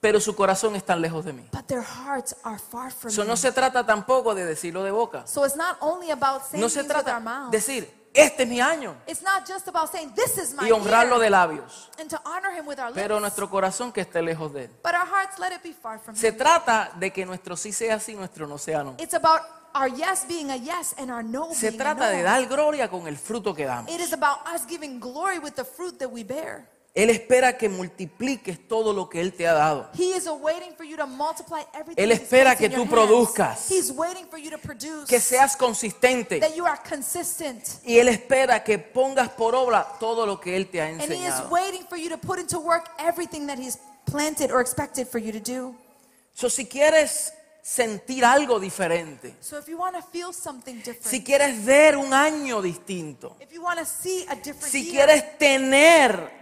pero su corazón está lejos de mí. but their hearts are far from Eso me. no se trata tampoco de decirlo de boca. So it's not only about saying No se things with our trata mouths. de decir, este es mi año It's not just about saying this is my y honrarlo de labios, and to honor him with our lips. pero nuestro corazón que esté lejos de él. but our hearts let it be far from Se him. trata de que nuestro sí sea sí, nuestro no sea no. It's about our yes being a yes and our no Se being a trata no. de dar gloria con el fruto que damos. It is about us giving glory with the fruit that we bear. Él espera que multipliques todo lo que Él te ha dado. He is waiting for you to multiply everything. Él espera que tú produzcas. He's waiting for you to produce. Que seas consistente. that you are consistent. Y Él espera que pongas por obra todo lo que Él te ha And he is enseñado. waiting for you to put into work everything that he's planted or expected for you to do. So, si quieres sentir algo diferente, So if you want to feel something different, si quieres ver un año distinto, if you want to see a different si year, quieres tener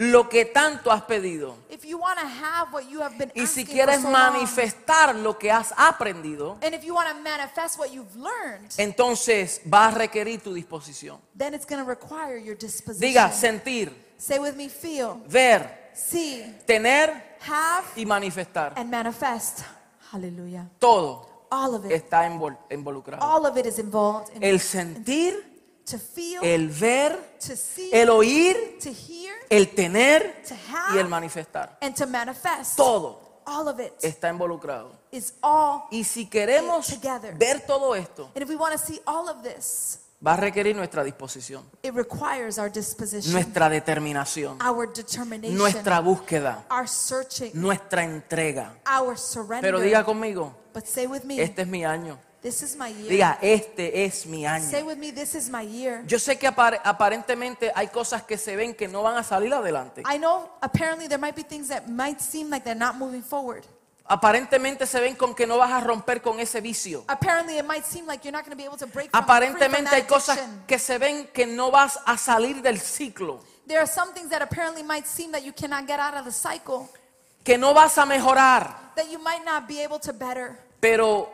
lo que tanto has pedido if you want to have what you have been y si quieres so long, manifestar lo que has aprendido, and if you want to manifest what you've learned, entonces va a requerir tu disposición. then it's going to require your disposition. Diga, sentir, Say with me, feel, ver, see, tener have, y manifestar. and manifest. Hallelujah. Todo All of it. está invol- involucrado. All of it is involved in El sentir, feel, el ver, to see, el oír, to hear, el tener to have, y el manifestar. and to manifest. Todo All of it está involucrado. is all. Y si queremos ver todo esto, And if we want to see all of this, va a requerir nuestra disposición, it requires our disposition, nuestra determinación, our determination, nuestra búsqueda, our searching, nuestra entrega. our surrender. Pero diga conmigo, but say with me, este es mi año. This is my year. Diga, este es mi Say año. with me, this is my year. Yo sé que apar- aparentemente hay cosas que se ven que no van a salir adelante. I know apparently there might be things that might seem like they're not moving forward. Aparentemente se ven con que no vas a romper con ese vicio. Apparently it might seem like you're not going to be able to break from, free from Aparentemente hay that cosas que se ven que no vas a salir del ciclo, There are some things that apparently might seem that you cannot get out of the cycle, que no vas a mejorar, that you might not be able to better pero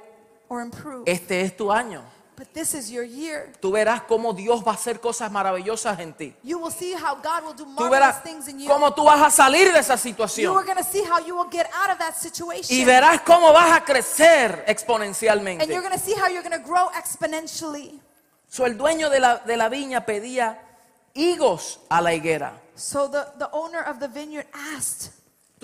or improve. este es tu año. But this is your year. Tú verás cómo Dios va a hacer cosas maravillosas en ti. You will see how God will do Tú marvelous verás things in you. cómo tú vas a salir de esa situación. see how you will get out of that situation. Y verás cómo vas a crecer and you're exponencialmente. going to see how you're going to grow exponentially. So, el dueño de la, de la viña pedía higos a la higuera. So the, the owner of the vineyard asked,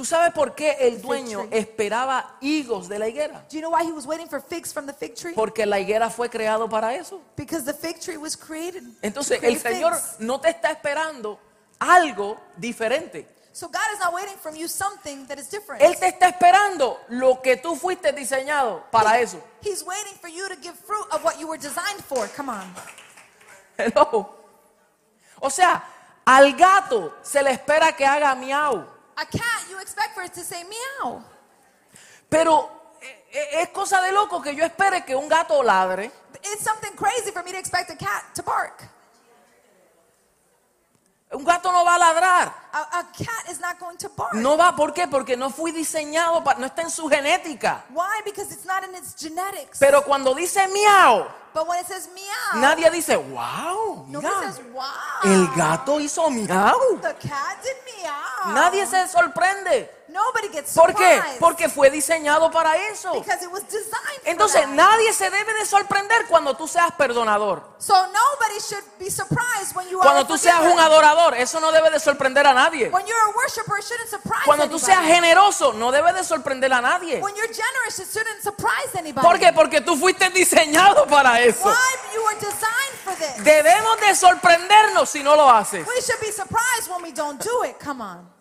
¿Tú sabes por qué el dueño esperaba higos de la higuera? Do you know why he was waiting for figs from the fig tree? Porque la higuera fue creado para eso. Because the fig tree was created. to Entonces el Señor figs. no te está esperando algo diferente. So God is not waiting from you something that is different. Él te está esperando lo que tú fuiste diseñado para eso. He's waiting for you to give fruit of what you were designed for. Come on. Hello. O sea, al gato se le espera que haga miau. A cat, you expect for it to say meow. Pero eh, eh, es cosa de loco que yo espere que un gato ladre. It's something crazy for me to expect a cat to bark. Un gato no va a ladrar. A, a cat is not going to bark. No va, ¿por qué? Porque no fui diseñado, para, no está en su genética. Why? Because it's not in its genetics. Pero cuando dice miau, but when it says meow, nadie dice, wow, mira, says wow. el gato hizo miau. The cat did meow. Nadie se sorprende. Nobody gets ¿Por qué? surprised. Porque fue diseñado para eso. Because it was designed for Entonces that. nadie se debe de sorprender cuando tú seas perdonador. So nobody should be surprised when you Cuando a tú seas un forgiver. adorador, eso no debe de sorprender a nadie. When you're a worshiper, it shouldn't surprise Cuando tú anybody. seas generoso, no debe de sorprender a nadie. When you're generous, it shouldn't surprise anybody. ¿Por qué? Porque tú fuiste diseñado para eso. Why you were designed for this. Debemos de sorprendernos si no lo haces. We should be surprised when we don't do it. Come on.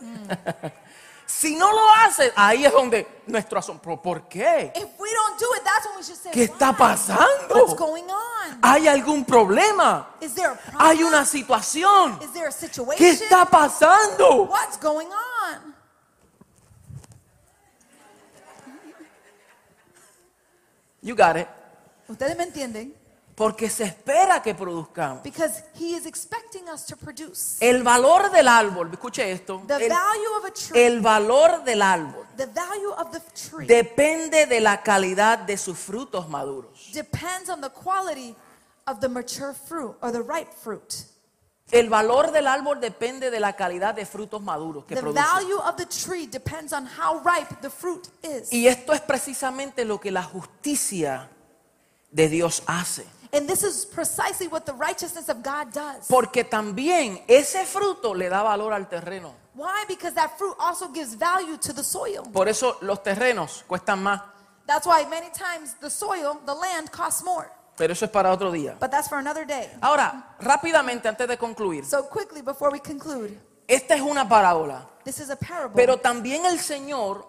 (laughs) Si no lo haces, ahí es donde nuestro asombro. ¿Por qué? If we don't do it, that's when we should say, ¿Qué está "Why? pasando? What's going on? ¿Hay algún problema? Is there a problem? ¿Hay una situación? Is there a situation? ¿Qué está pasando? What's going on? You got it. Ustedes me entienden? Porque se espera que produzcamos. Because he is expecting us to produce. El valor del árbol, escuche esto. The El, value of a tree, el valor del árbol the value of the tree depende de la calidad de sus frutos maduros. depends on the quality of the mature fruit or the ripe fruit. El valor del árbol depende de la calidad de frutos maduros que The produce. value of the tree depends on how ripe the fruit is. Y esto es precisamente lo que la justicia de Dios hace. And this is precisely what the righteousness of God does. Porque también ese fruto le da valor al terreno. Why? Because that fruit also gives value to the soil. Por eso los terrenos cuestan más. That's why many times the soil, the land costs more. Pero eso es para otro día. But that's for another day. Ahora, rápidamente antes de concluir, So quickly before we conclude, esta es una parábola. this is a parable. Pero también el Señor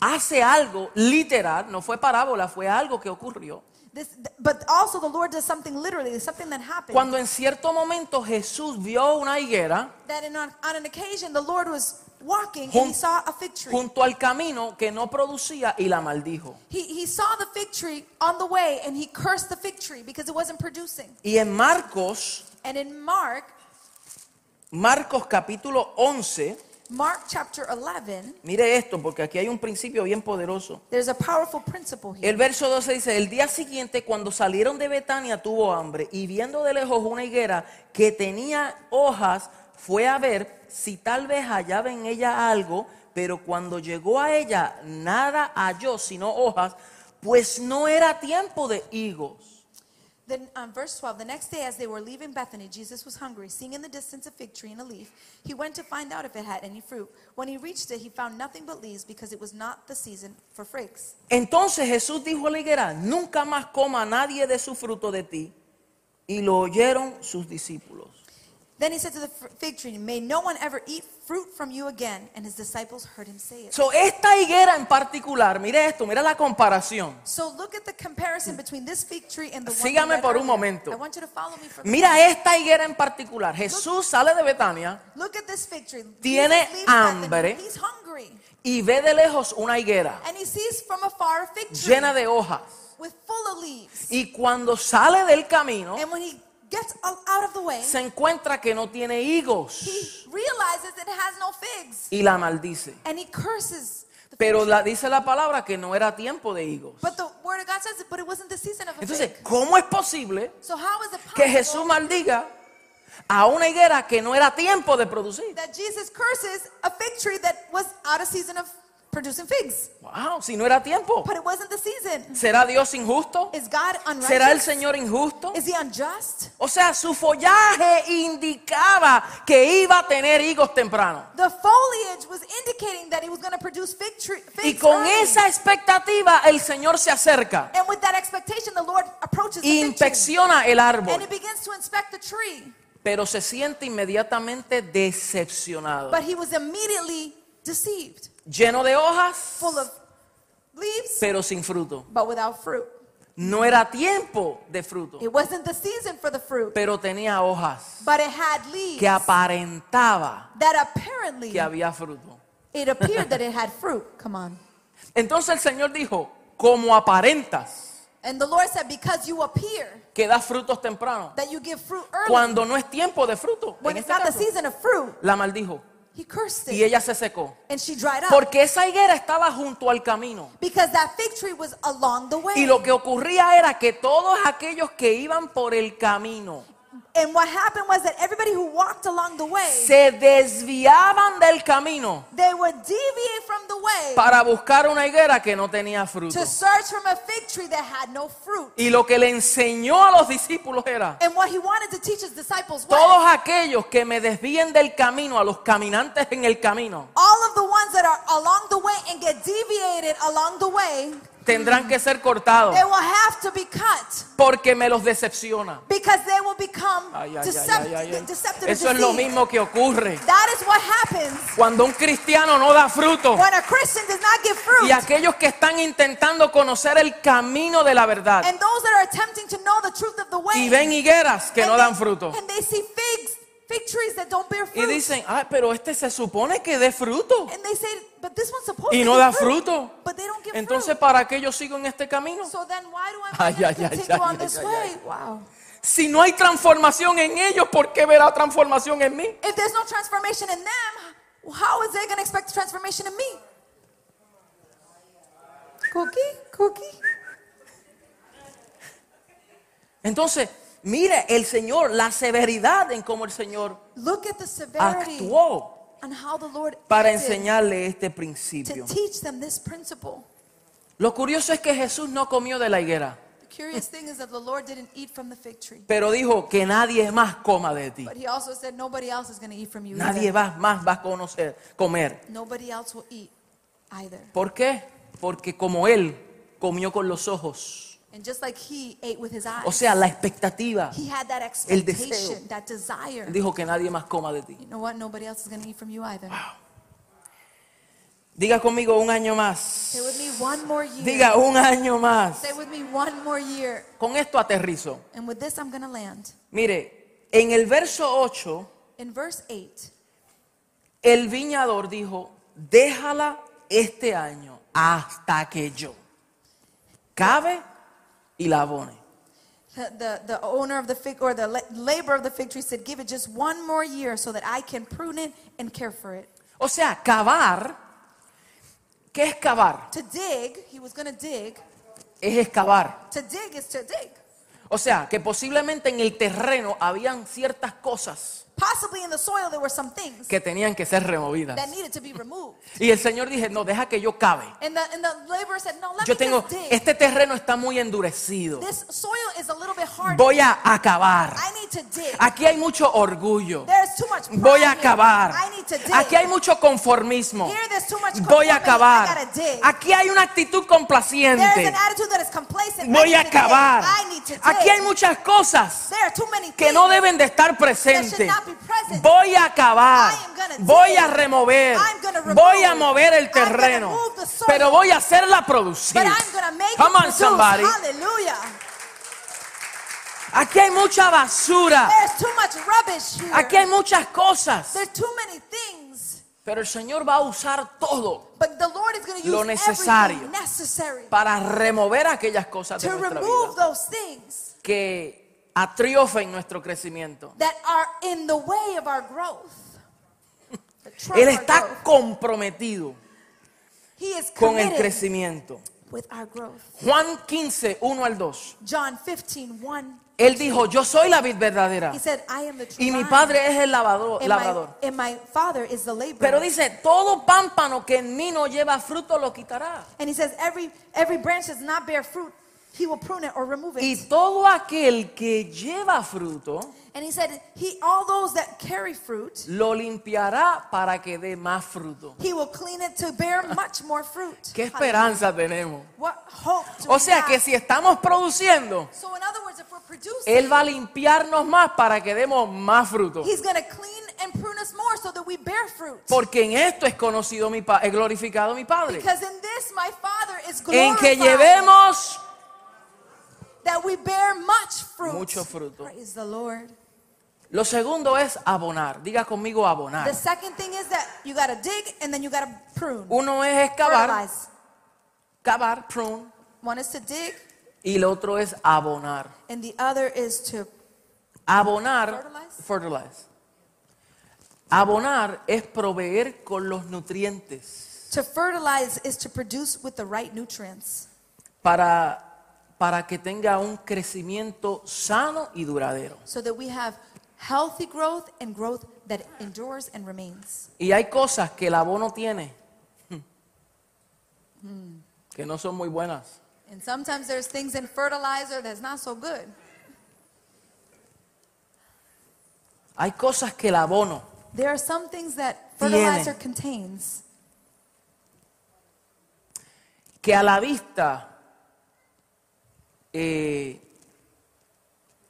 hace algo literal, no fue parábola, fue algo que ocurrió. This, but also the Lord does something literally, something that happened. Cuando en cierto momento Jesús vio una higuera that in, on, on an occasion the Lord was walking and he saw a fig tree. junto al camino que no producía y la maldijo. He, he saw the fig tree on the way and he cursed the fig tree because it wasn't producing. Y en Marcos, And in Mark, Marcos capítulo 11, Mark chapter 11, mire esto porque aquí hay un principio bien poderoso. there's a powerful principle here. El verso 12 dice, el día siguiente cuando salieron de Betania tuvo hambre y viendo de lejos una higuera que tenía hojas, fue a ver si tal vez hallaba en ella algo, pero cuando llegó a ella nada halló sino hojas, pues no era tiempo de higos. Then um, verse 12, the next day as they were leaving Bethany, Jesus was hungry. Seeing in the distance a fig tree and a leaf, he went to find out if it had any fruit. When he reached it, he found nothing but leaves because it was not the season for figs. Entonces Jesús dijo a la higuera, nunca más coma nadie de su fruto de ti. Y lo oyeron sus discípulos. Then he said to the fig tree, May no one ever eat fruit from you again. And his disciples heard him say it. So, esta higuera en particular, mire esto, mira la comparación. So look at the comparison between this fig tree and the one Sígame por un momento. I want you to follow me for Mira esta higuera en particular. Jesús sale de Betania Look at this fig tree. Tiene hambre. He's hungry. y ve de lejos una higuera And he sees from afar a fig tree llena de hojas. with full of leaves. Y cuando sale del camino, And when he gets out of the way, se encuentra que no tiene higos he realizes it has no figs. y la maldice. And he curses. the Pero la, dice la palabra que no era tiempo de higos. But the word of God says it, but it wasn't the season of a Entonces, fig. ¿cómo es posible So how is it que Jesús possible maldiga a una higuera que no era tiempo de producir? that Jesus curses a fig tree that was out of season of producing figs. Wow, si no era tiempo. But it wasn't the season. ¿Será Dios injusto? Is God ¿Será el unrighteous? Señor injusto? Is he unjust? O sea, su follaje indicaba que iba a tener higos temprano. The foliage was indicating that he was going to produce fig tree, Y figs con early. esa expectativa el Señor se acerca And with that expectation, the Lord approaches the inspecciona el And árbol, he begins to inspect the tree. pero se siente inmediatamente decepcionado. But he was immediately deceived, Lleno de hojas, full of leaves, pero sin fruto. but without fruit. No era tiempo de fruto, It wasn't the season for the fruit, pero tenía hojas but it had leaves que aparentaba that apparently que había fruto. it appeared that it had fruit. (laughs) Come on. Entonces el Señor dijo, como aparentas And the Lord said, Because you appear que das frutos temprano, that you give fruit early cuando no es tiempo de fruto. when En it's este not the caso, season of fruit, la maldijo he cursed y it. ella se secó. And she dried up. Porque esa higuera estaba junto al camino. Because that fig tree was along the way. Y lo que ocurría era que todos aquellos que iban por el camino And what happened was that everybody who walked along the way, se desviaban del camino they would deviate from the way para buscar una higuera que no tenía fruto. to search from a fig tree that had no fruit. Y lo que le enseñó a los discípulos era, And what he wanted to teach his disciples todos was aquellos que me desvíen del camino, a los caminantes en el camino, all of the ones that are along the way and get deviated along the way, tendrán que ser cortados they will have to be cut porque me los decepciona. because they will become Ay, ay, decept- ay, ay, ay. deceptive Eso es lo mismo que ocurre That is what happens cuando un cristiano no da fruto. when a Christian does not give fruit. Y aquellos que están intentando conocer el camino de la verdad And those that are attempting to know the truth of the way. y ven higueras que and no they- dan fruto And they see figs, fig trees that don't bear y fruit. dicen, ah, pero este se supone que dé fruto and they say, but this one's supposed y to no give da fruit, fruto. But they don't give Entonces, fruit. ¿para qué yo sigo en este camino? So then why do I Ay, ay, to ay, ay, on ay, this ay, way? Wow. Si no hay transformación en ellos, ¿por qué verá transformación en mí? If there's no transformation in them, how is they going to expect transformation in me? Cookie, cookie. Entonces, mire el Señor, la severidad en cómo el Señor Look at the severity actuó how the Lord para enseñarle este to principio. teach them this principle. Lo curioso es que Jesús no comió de la higuera, The curious thing is that the Lord didn't eat from the fig tree. pero dijo que nadie más coma de ti. But he also said nobody else is going to eat from you Nadie va- más va a conocer, comer. Nobody else will eat either. ¿Por qué? Porque como Él comió con los ojos, And just like he ate with his eyes, o sea, la expectativa, he had that el deseo. expectation, that desire. Dijo que nadie más coma de ti. You know what? Nobody else is going to eat from you either. Diga conmigo un año más. Stay with me one more year. Diga un año más. Stay with me one more year. Con esto aterrizo. And with this, I'm going to land. Mire, en el verso 8, In verse 8, el viñador dijo, déjala este año hasta que yo cabe y la abone. the, the, owner of the fig, or the la- labor of the fig tree said, Give it just one more year so that I can prune it and care for it. O sea, cavar, ¿qué es cavar? To dig, he was going to dig. Es excavar. To dig is to dig. O sea, que posiblemente en el terreno habían ciertas cosas Possibly in the soil, there were some things que tenían que ser removidas. that needed to be removed. Y el Señor dije, no, deja que yo cabe. And the, and the laborer said, No, let Yo me tengo, just dig. este terreno está muy endurecido. This soil is a little bit hard. Voy a acabar. I need to dig. Aquí hay mucho orgullo. There's too much pride Voy a here. acabar. I need to dig. Aquí hay mucho conformismo. Here there's too much Voy a conformity. I acabar. gotta dig. Aquí hay una actitud There's complaciente. an attitude that is complacent. I Voy need a to dig. acabar. I need to dig. Aquí hay muchas cosas There are too many que no things deben de estar that presentes. should not be present. Voy a acabar. Voy a remover. Voy a mover el terreno. Pero voy a hacerla producir. Come on, somebody. Aquí hay mucha basura. Aquí hay muchas cosas. Pero el Señor va a usar todo Lo necesario. para remover aquellas cosas de nuestra remove vida those que atriofen nuestro crecimiento. that are in the way of our growth. (laughs) That trump Él our está growth. comprometido He is con el committed crecimiento. with our growth. Juan 15, 1 al 2. John 15, 1 Él dijo, yo soy la vid verdadera He said, I am the true y mi vine, padre es el lavador, and labrador. my, and my father is the laborer. Pero dice, todo pámpano que en mí no lleva fruto lo quitará. and he says, every, every branch does not bear fruit, he will prune it or remove it. Y todo aquel que lleva fruto and he said, he, all those that carry fruit, lo limpiará para que dé más fruto. he will clean it to bear much more fruit. ¿Qué esperanza tenemos? What hope do O we sea que have? si estamos produciendo, So in other words, if we're producing, Él va a limpiarnos más para que demos más fruto. he's going to clean and prune us more so that we bear fruit. Porque en esto es conocido mi pa- es glorificado mi Padre. Because in this my Father is En que llevemos that we bear much fruit. Mucho fruto. Praise the Lord. Lo segundo es abonar. Diga conmigo abonar. The second thing is that you got to dig and then you got to prune. Uno es excavar, Fertilize. cavar, prune, One is to dig y el otro es abonar. and the other is to Abonar, Fertilize. fertilize. Abonar es proveer con los nutrientes to fertilize is to produce with the right nutrients para, para que tenga un crecimiento sano y duradero. so that we have healthy growth and growth that endures and remains. Y hay cosas que el abono tiene (laughs) que no son muy buenas. And sometimes there's things in fertilizer that's not so good. Hay cosas que el abono There are some things that Tiene. fertilizer contains que a la vista eh,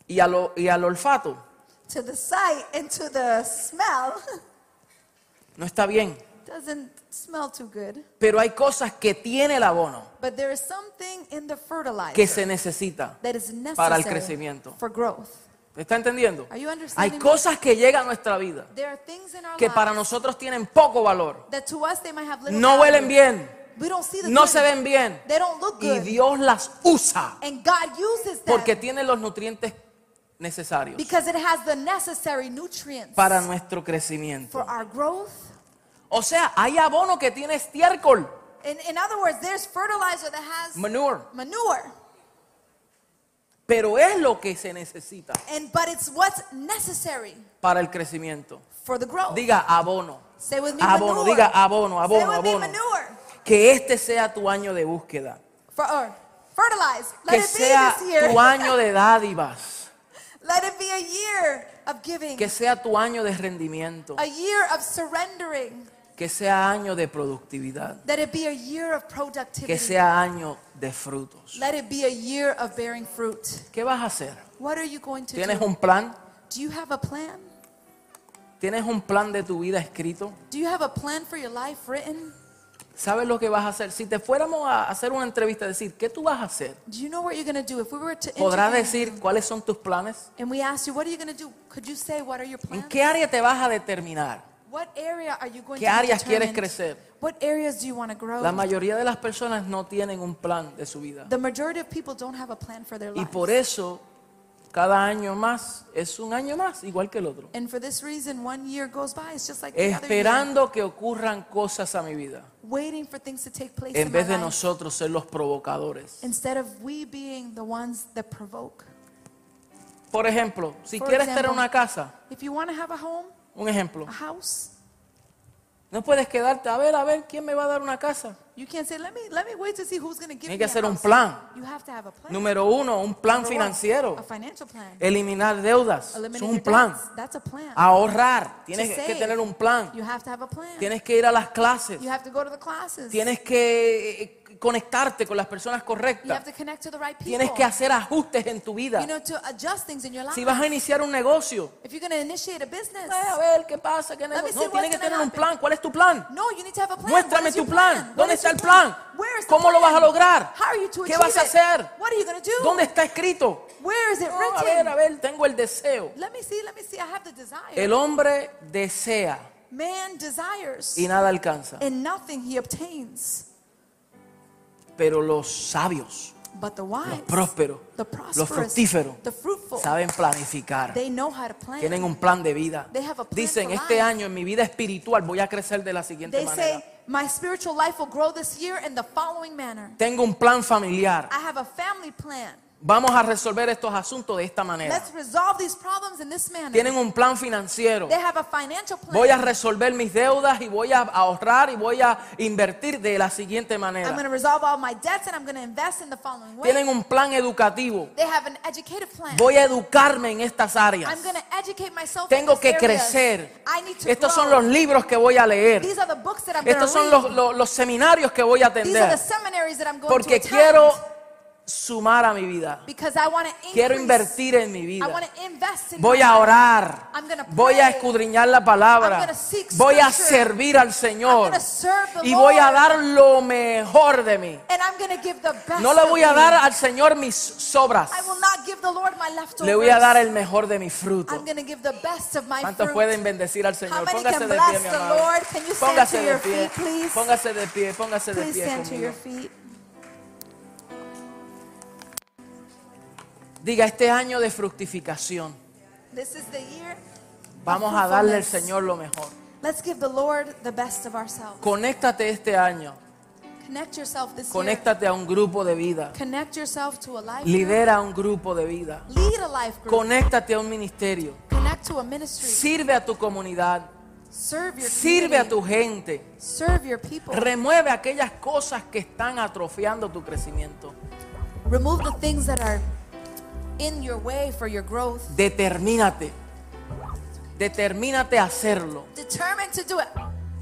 y, a lo- y al olfato to the sight and to the smell (laughs) no está bien. doesn't smell too good. Pero hay cosas que tiene el abono But there is something in the fertilizer que se necesita. that is necessary para el crecimiento. for growth. ¿Me está entendiendo? Are you Hay cosas que llegan a nuestra vida There are things in our que para nosotros tienen poco valor. that to us they might have little No value. huelen bien, We don't see the no se ven bien. They don't look Y good. Dios las usa and God uses them porque tiene los nutrientes necesarios because it has the necessary nutrients para nuestro for crecimiento. our growth. O sea, hay abono que tiene estiércol, In, in other words, there's fertilizer that has manure, manure, pero es lo que se necesita and but it's what's necessary para el crecimiento. for the growth. Diga abono. Say with me, Abono, manure. diga abono, Say abono, with me, abono. manure. Que este sea tu año de búsqueda. For, or fertilize. Let Que it sea be this year. tu año de dádivas. (laughs) Let it be a year of giving. Que sea tu año de rendimiento. a year of surrendering. Que sea año de productividad. Let it be a year of productivity. Que sea año de frutos. Let it be a year of bearing fruit. ¿Qué vas a hacer? What are you going to ¿Tienes do? un plan? Do you have a plan? ¿Tienes un plan de tu vida escrito? Do you have a plan for your life written? ¿Sabes lo que vas a hacer? Si te fuéramos a hacer una entrevista, decir, ¿qué tú vas a hacer? Do you know what you're going to do? If we were to ¿Podrás decir you cuáles son tus planes? and we asked you, what are you going to do? Could you say, what are your ¿En plans? qué área te vas a determinar? What area are you going ¿Qué to áreas quieres crecer? What areas do you want to grow? La mayoría de las personas no tienen un plan de su vida. The majority of people don't have a plan for their Y lives. por eso, cada año más es un año más, igual que el otro. And for this reason, one year goes by. It's just like the other year, Esperando que ocurran cosas a mi vida. waiting for things to take place En in vez my de life, nosotros ser los provocadores. instead of we being the ones that provoke. Por ejemplo, si For quieres example, tener una casa, If you want to have a home, un ejemplo, a house, no puedes quedarte a ver, a ver, ¿quién me va a dar una casa? you can't say, "Let me, let me wait to see who's going to give Tiene me que a hacer un house." plan. You have to have a plan. Número uno, un plan Number one, financiero. a financial plan. Eliminar deudas. Es Eliminate un your plan. debts. That's a plan. Ahorrar. Tienes que save. tener un plan. You have to have a plan. Tienes que ir a las clases. You have to go to the classes. Tienes que eh, conectarte con las personas You correctas. have to connect to the right people. Tienes que hacer ajustes en tu vida. you know, to adjust things in your life. Si vas a iniciar un negocio, if you're going to initiate a business, a ver qué pasa, qué No, tienes que tener un plan. ¿Cuál es tu plan? no, you need to have a plan. Muéstrame tu plan. What ¿Dónde está el plan? ¿Cómo lo plan? vas a lograr? ¿Qué vas a hacer? ¿Dónde está escrito? A ver, a ver, tengo el deseo. Let me see, let me see. I have the desire. El hombre desea Man desires, y nada alcanza. and nothing he obtains. Pero los sabios, But the los wise, prósperos, the prosperous, fructíferos, the fruitful, saben planificar. they know how to plan. Tienen un plan de vida. They have a plan Dicen, este life. año en mi vida espiritual voy a crecer de la siguiente They manera. say, my spiritual life will grow this year in the following manner. Tengo un plan familiar. I have a family plan. Vamos a resolver estos asuntos de esta manera. Let's resolve these problems in this manner. Tienen un plan financiero. They have a financial plan. Voy a resolver mis deudas y voy a ahorrar y voy a invertir de la siguiente I'm going manera. Tienen un plan educativo. Voy a educarme en estas áreas. I'm going to educate myself Tengo que crecer. Estos son los libros que voy a leer. These are the books that I'm going to Estos son los, los- los seminarios que voy a These are the atender. seminaries that I'm going Porque quiero sumar a mi vida. Quiero invertir en mi vida. Voy a orar. Voy a escudriñar la palabra. Voy a servir al Señor. Y voy a dar lo mejor de mí. No le voy a dar al Señor mis sobras. Le voy a dar el mejor de mi fruto. ¿Cuántos pueden bendecir al Señor? Póngase de pie, mi amado. Póngase de pie. Póngase de pie. Póngase de pie Diga este año de fructificación. This is the year. Vamos a darle al. Señor lo mejor. Let's give the Lord the best of ourselves. Conéctate este año. Connect yourself this year. Conéctate a un grupo de vida. Connect yourself to a life. Lidera un grupo de vida. Lead a life group. Conéctate a un ministerio. Connect to a ministry. Sirve a tu comunidad. Serve your Sirve a tu gente. Serve your people. Remueve aquellas cosas que están atrofiando tu crecimiento. Remove the things that are in your way for your growth. Determínate. Determínate a hacerlo. Determined to do it.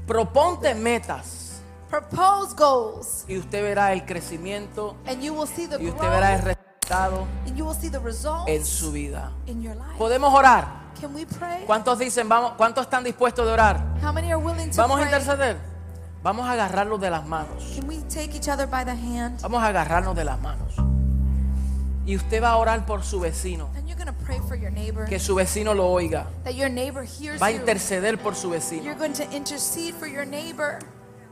Proponte metas Propose goals. y usted verá el crecimiento And you will see the y growth. usted verá el resultado And you will see the results en su vida. in your life. Podemos orar. Can we pray? ¿Cuántos dicen, vamos, cuántos están dispuestos de orar? How many are willing to Vamos a pray? interceder. Vamos a agarrarlos de las manos. Can we take each other by the hand? Vamos a agarrarnos de las manos. Y usted va a orar por su vecino. And you're going to pray for your neighbor. Que su vecino lo oiga. That your neighbor hears Va a you. interceder por su vecino. You're going to intercede for your neighbor.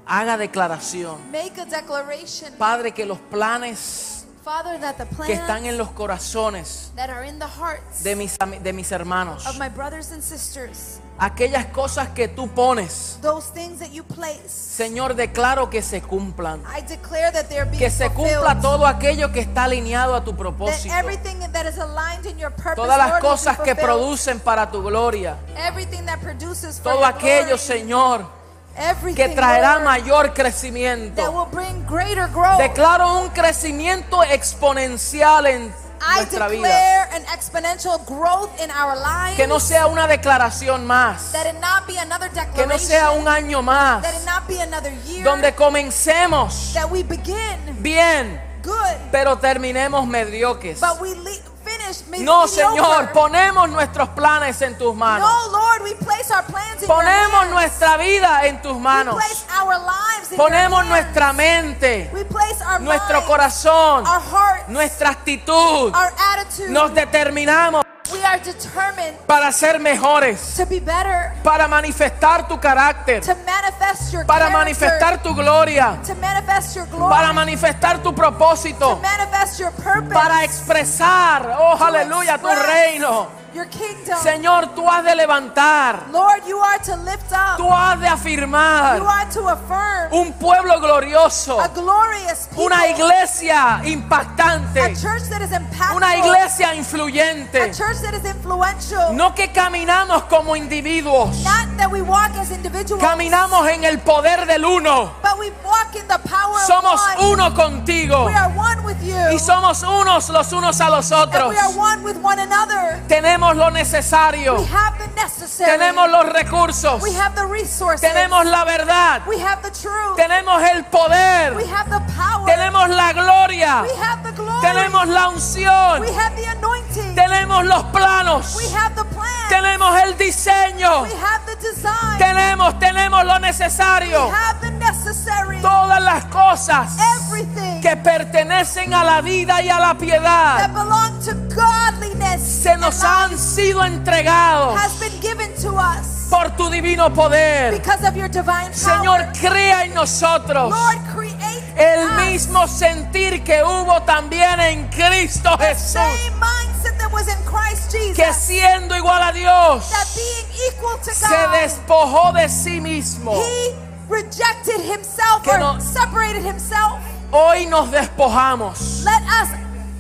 Haga declaración. Make a declaration. Padre, que los planes Father, that the que están plans en los corazones that are in the hearts de mis, ami- de mis hermanos, of my brothers and sisters, aquellas cosas que tú pones, those things that you place, Señor, declaro que se cumplan. I declare that they're being Que se fulfilled. cumpla todo aquello que está alineado a tu that propósito. everything that is aligned in your purpose, Todas las Lord, cosas que producen para tu gloria. everything that produces for Todo your aquello, glory, Señor, everything, que traerá Lord, mayor that crecimiento. will bring greater growth. Declaro un crecimiento exponencial en I nuestra vida. declare an exponential growth in our lives. Que no sea una declaración más. that it not be another declaration. Que no sea un año más. that it not be another year. Donde comencemos that we begin bien, good, pero terminemos mediocres. but we No. Señor, ponemos nuestros planes en tus manos. Ponemos nuestra vida en tus manos. Ponemos nuestra mente, nuestro corazón, nuestra actitud. Nos determinamos we are determined para ser mejores, to be better, para manifestar tu carácter, to manifest your para manifestar tu gloria, to manifest your glory, para manifestar tu to propósito, manifest your purpose, para expresar, oh aleluya, tu reino. Your kingdom. Señor, tú has de levantar, Lord, you are to lift up. tú has de You afirmar are to affirm un pueblo glorioso, a glorious people. una iglesia a impactante, church that is impactful. una iglesia a influyente. church that is influential. No que caminamos como individuos, Not that we walk as individuals. caminamos en el poder del uno. But we walk in the power Somos of one. uno contigo We are one with you. y somos unos los unos a los and otros. we are one with one another. Tenemos lo necesario, We have the necessary. tenemos los recursos, we have the resources. tenemos la verdad, we have the truth. tenemos el poder, we have the power. tenemos la gloria, we have the glory. tenemos la unción, we have the anointing. tenemos los planos, we have the plan. tenemos el diseño, we have the design. tenemos, tenemos lo we necesario. have the necessary. Todas las cosas Everything que pertenecen a la vida y a la that piedad belong to godliness se nos han sido entregados life has been given to us por tu divino poder. because of your divine power. Señor, crea en nosotros el mismo sentir que hubo también en Cristo Jesús, que siendo igual a Dios, se despojó de sí mismo. he rejected himself Que no- separated himself. Hoy nos despojamos.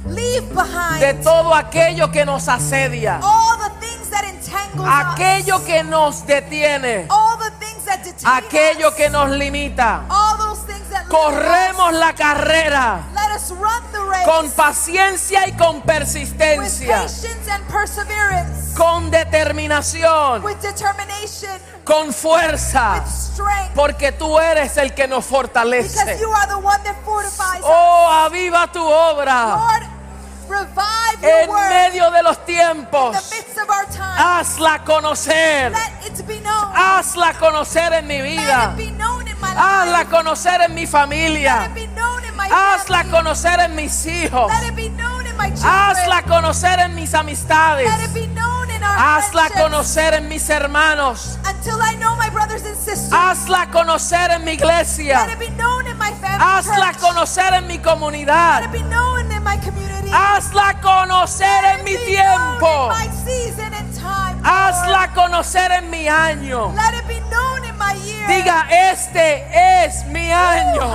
Leave behind de todo aquello que nos asedia, all the things that entangle aquello us, que nos detiene, all the things that detain aquello us, que nos limita. all those things that limit Corremos us. la carrera Let us run the race con paciencia y con with persistencia, patience and perseverance, con determinación, with determination, con fuerza, with strength, porque tú eres el que nos because fortalece. you are the one that fortifies us. Oh, aviva tu obra Lord, en medio de los in tiempos. the midst of our time. Hazla conocer, Let it be known. hazla conocer en mi Let vida, it be known in my hazla conocer en mi Let familia, it be known in my hazla conocer en mis hijos, Let it be known in my hazla conocer en mis amistades, Let it be known in our hazla conocer en mis hermanos, Until I know my brothers and sisters. hazla conocer en mi Let iglesia, it be known in my family hazla conocer en mi comunidad, hazla conocer en mi tiempo, hazla conocer en mi año. Let it be known in my year. Diga, este es mi año.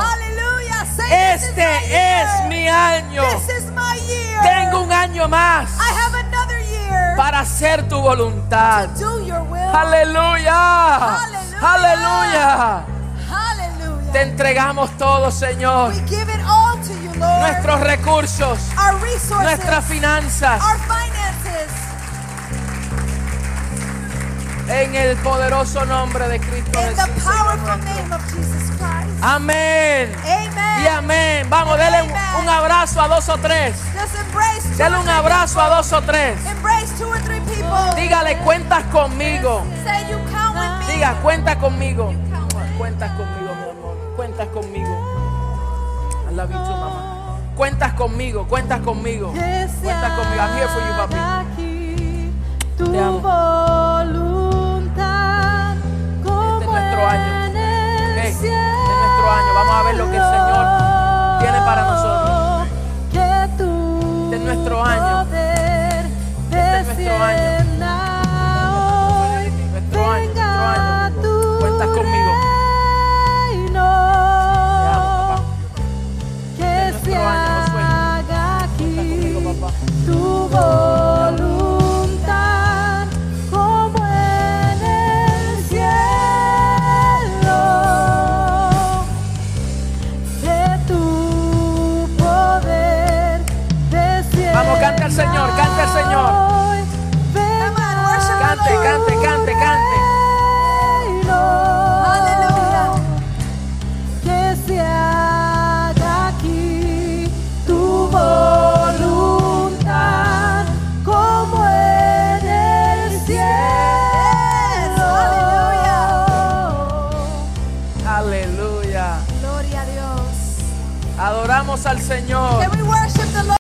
Este es mi año. This is my year. Tengo un año más I have another year para hacer tu voluntad. to do your will. Aleluya. Aleluya. Te entregamos todo, Señor. Lord. Nuestros recursos, our resources, nuestras finanzas. our finances. En el poderoso nombre de Cristo In the Jesús. Señor powerful nuestro. name of Jesus Christ. Amén. Amen. Y amén. Vamos, dele un, un abrazo a dos o tres. Or un abrazo a dos o tres. Embrace two or three people. Dígale, cuentas conmigo. Say you count with me. Diga, cuenta conmigo. Cuentas conmigo, mi amor. Cuentas conmigo. I love you too, mamá. Cuentas conmigo, cuentas conmigo. Cuentas conmigo. I'm here for you, papi. Aquí tu Te amo. voluntad como Este es nuestro año. Hey, este es nuestro año. Vamos a ver lo que el Señor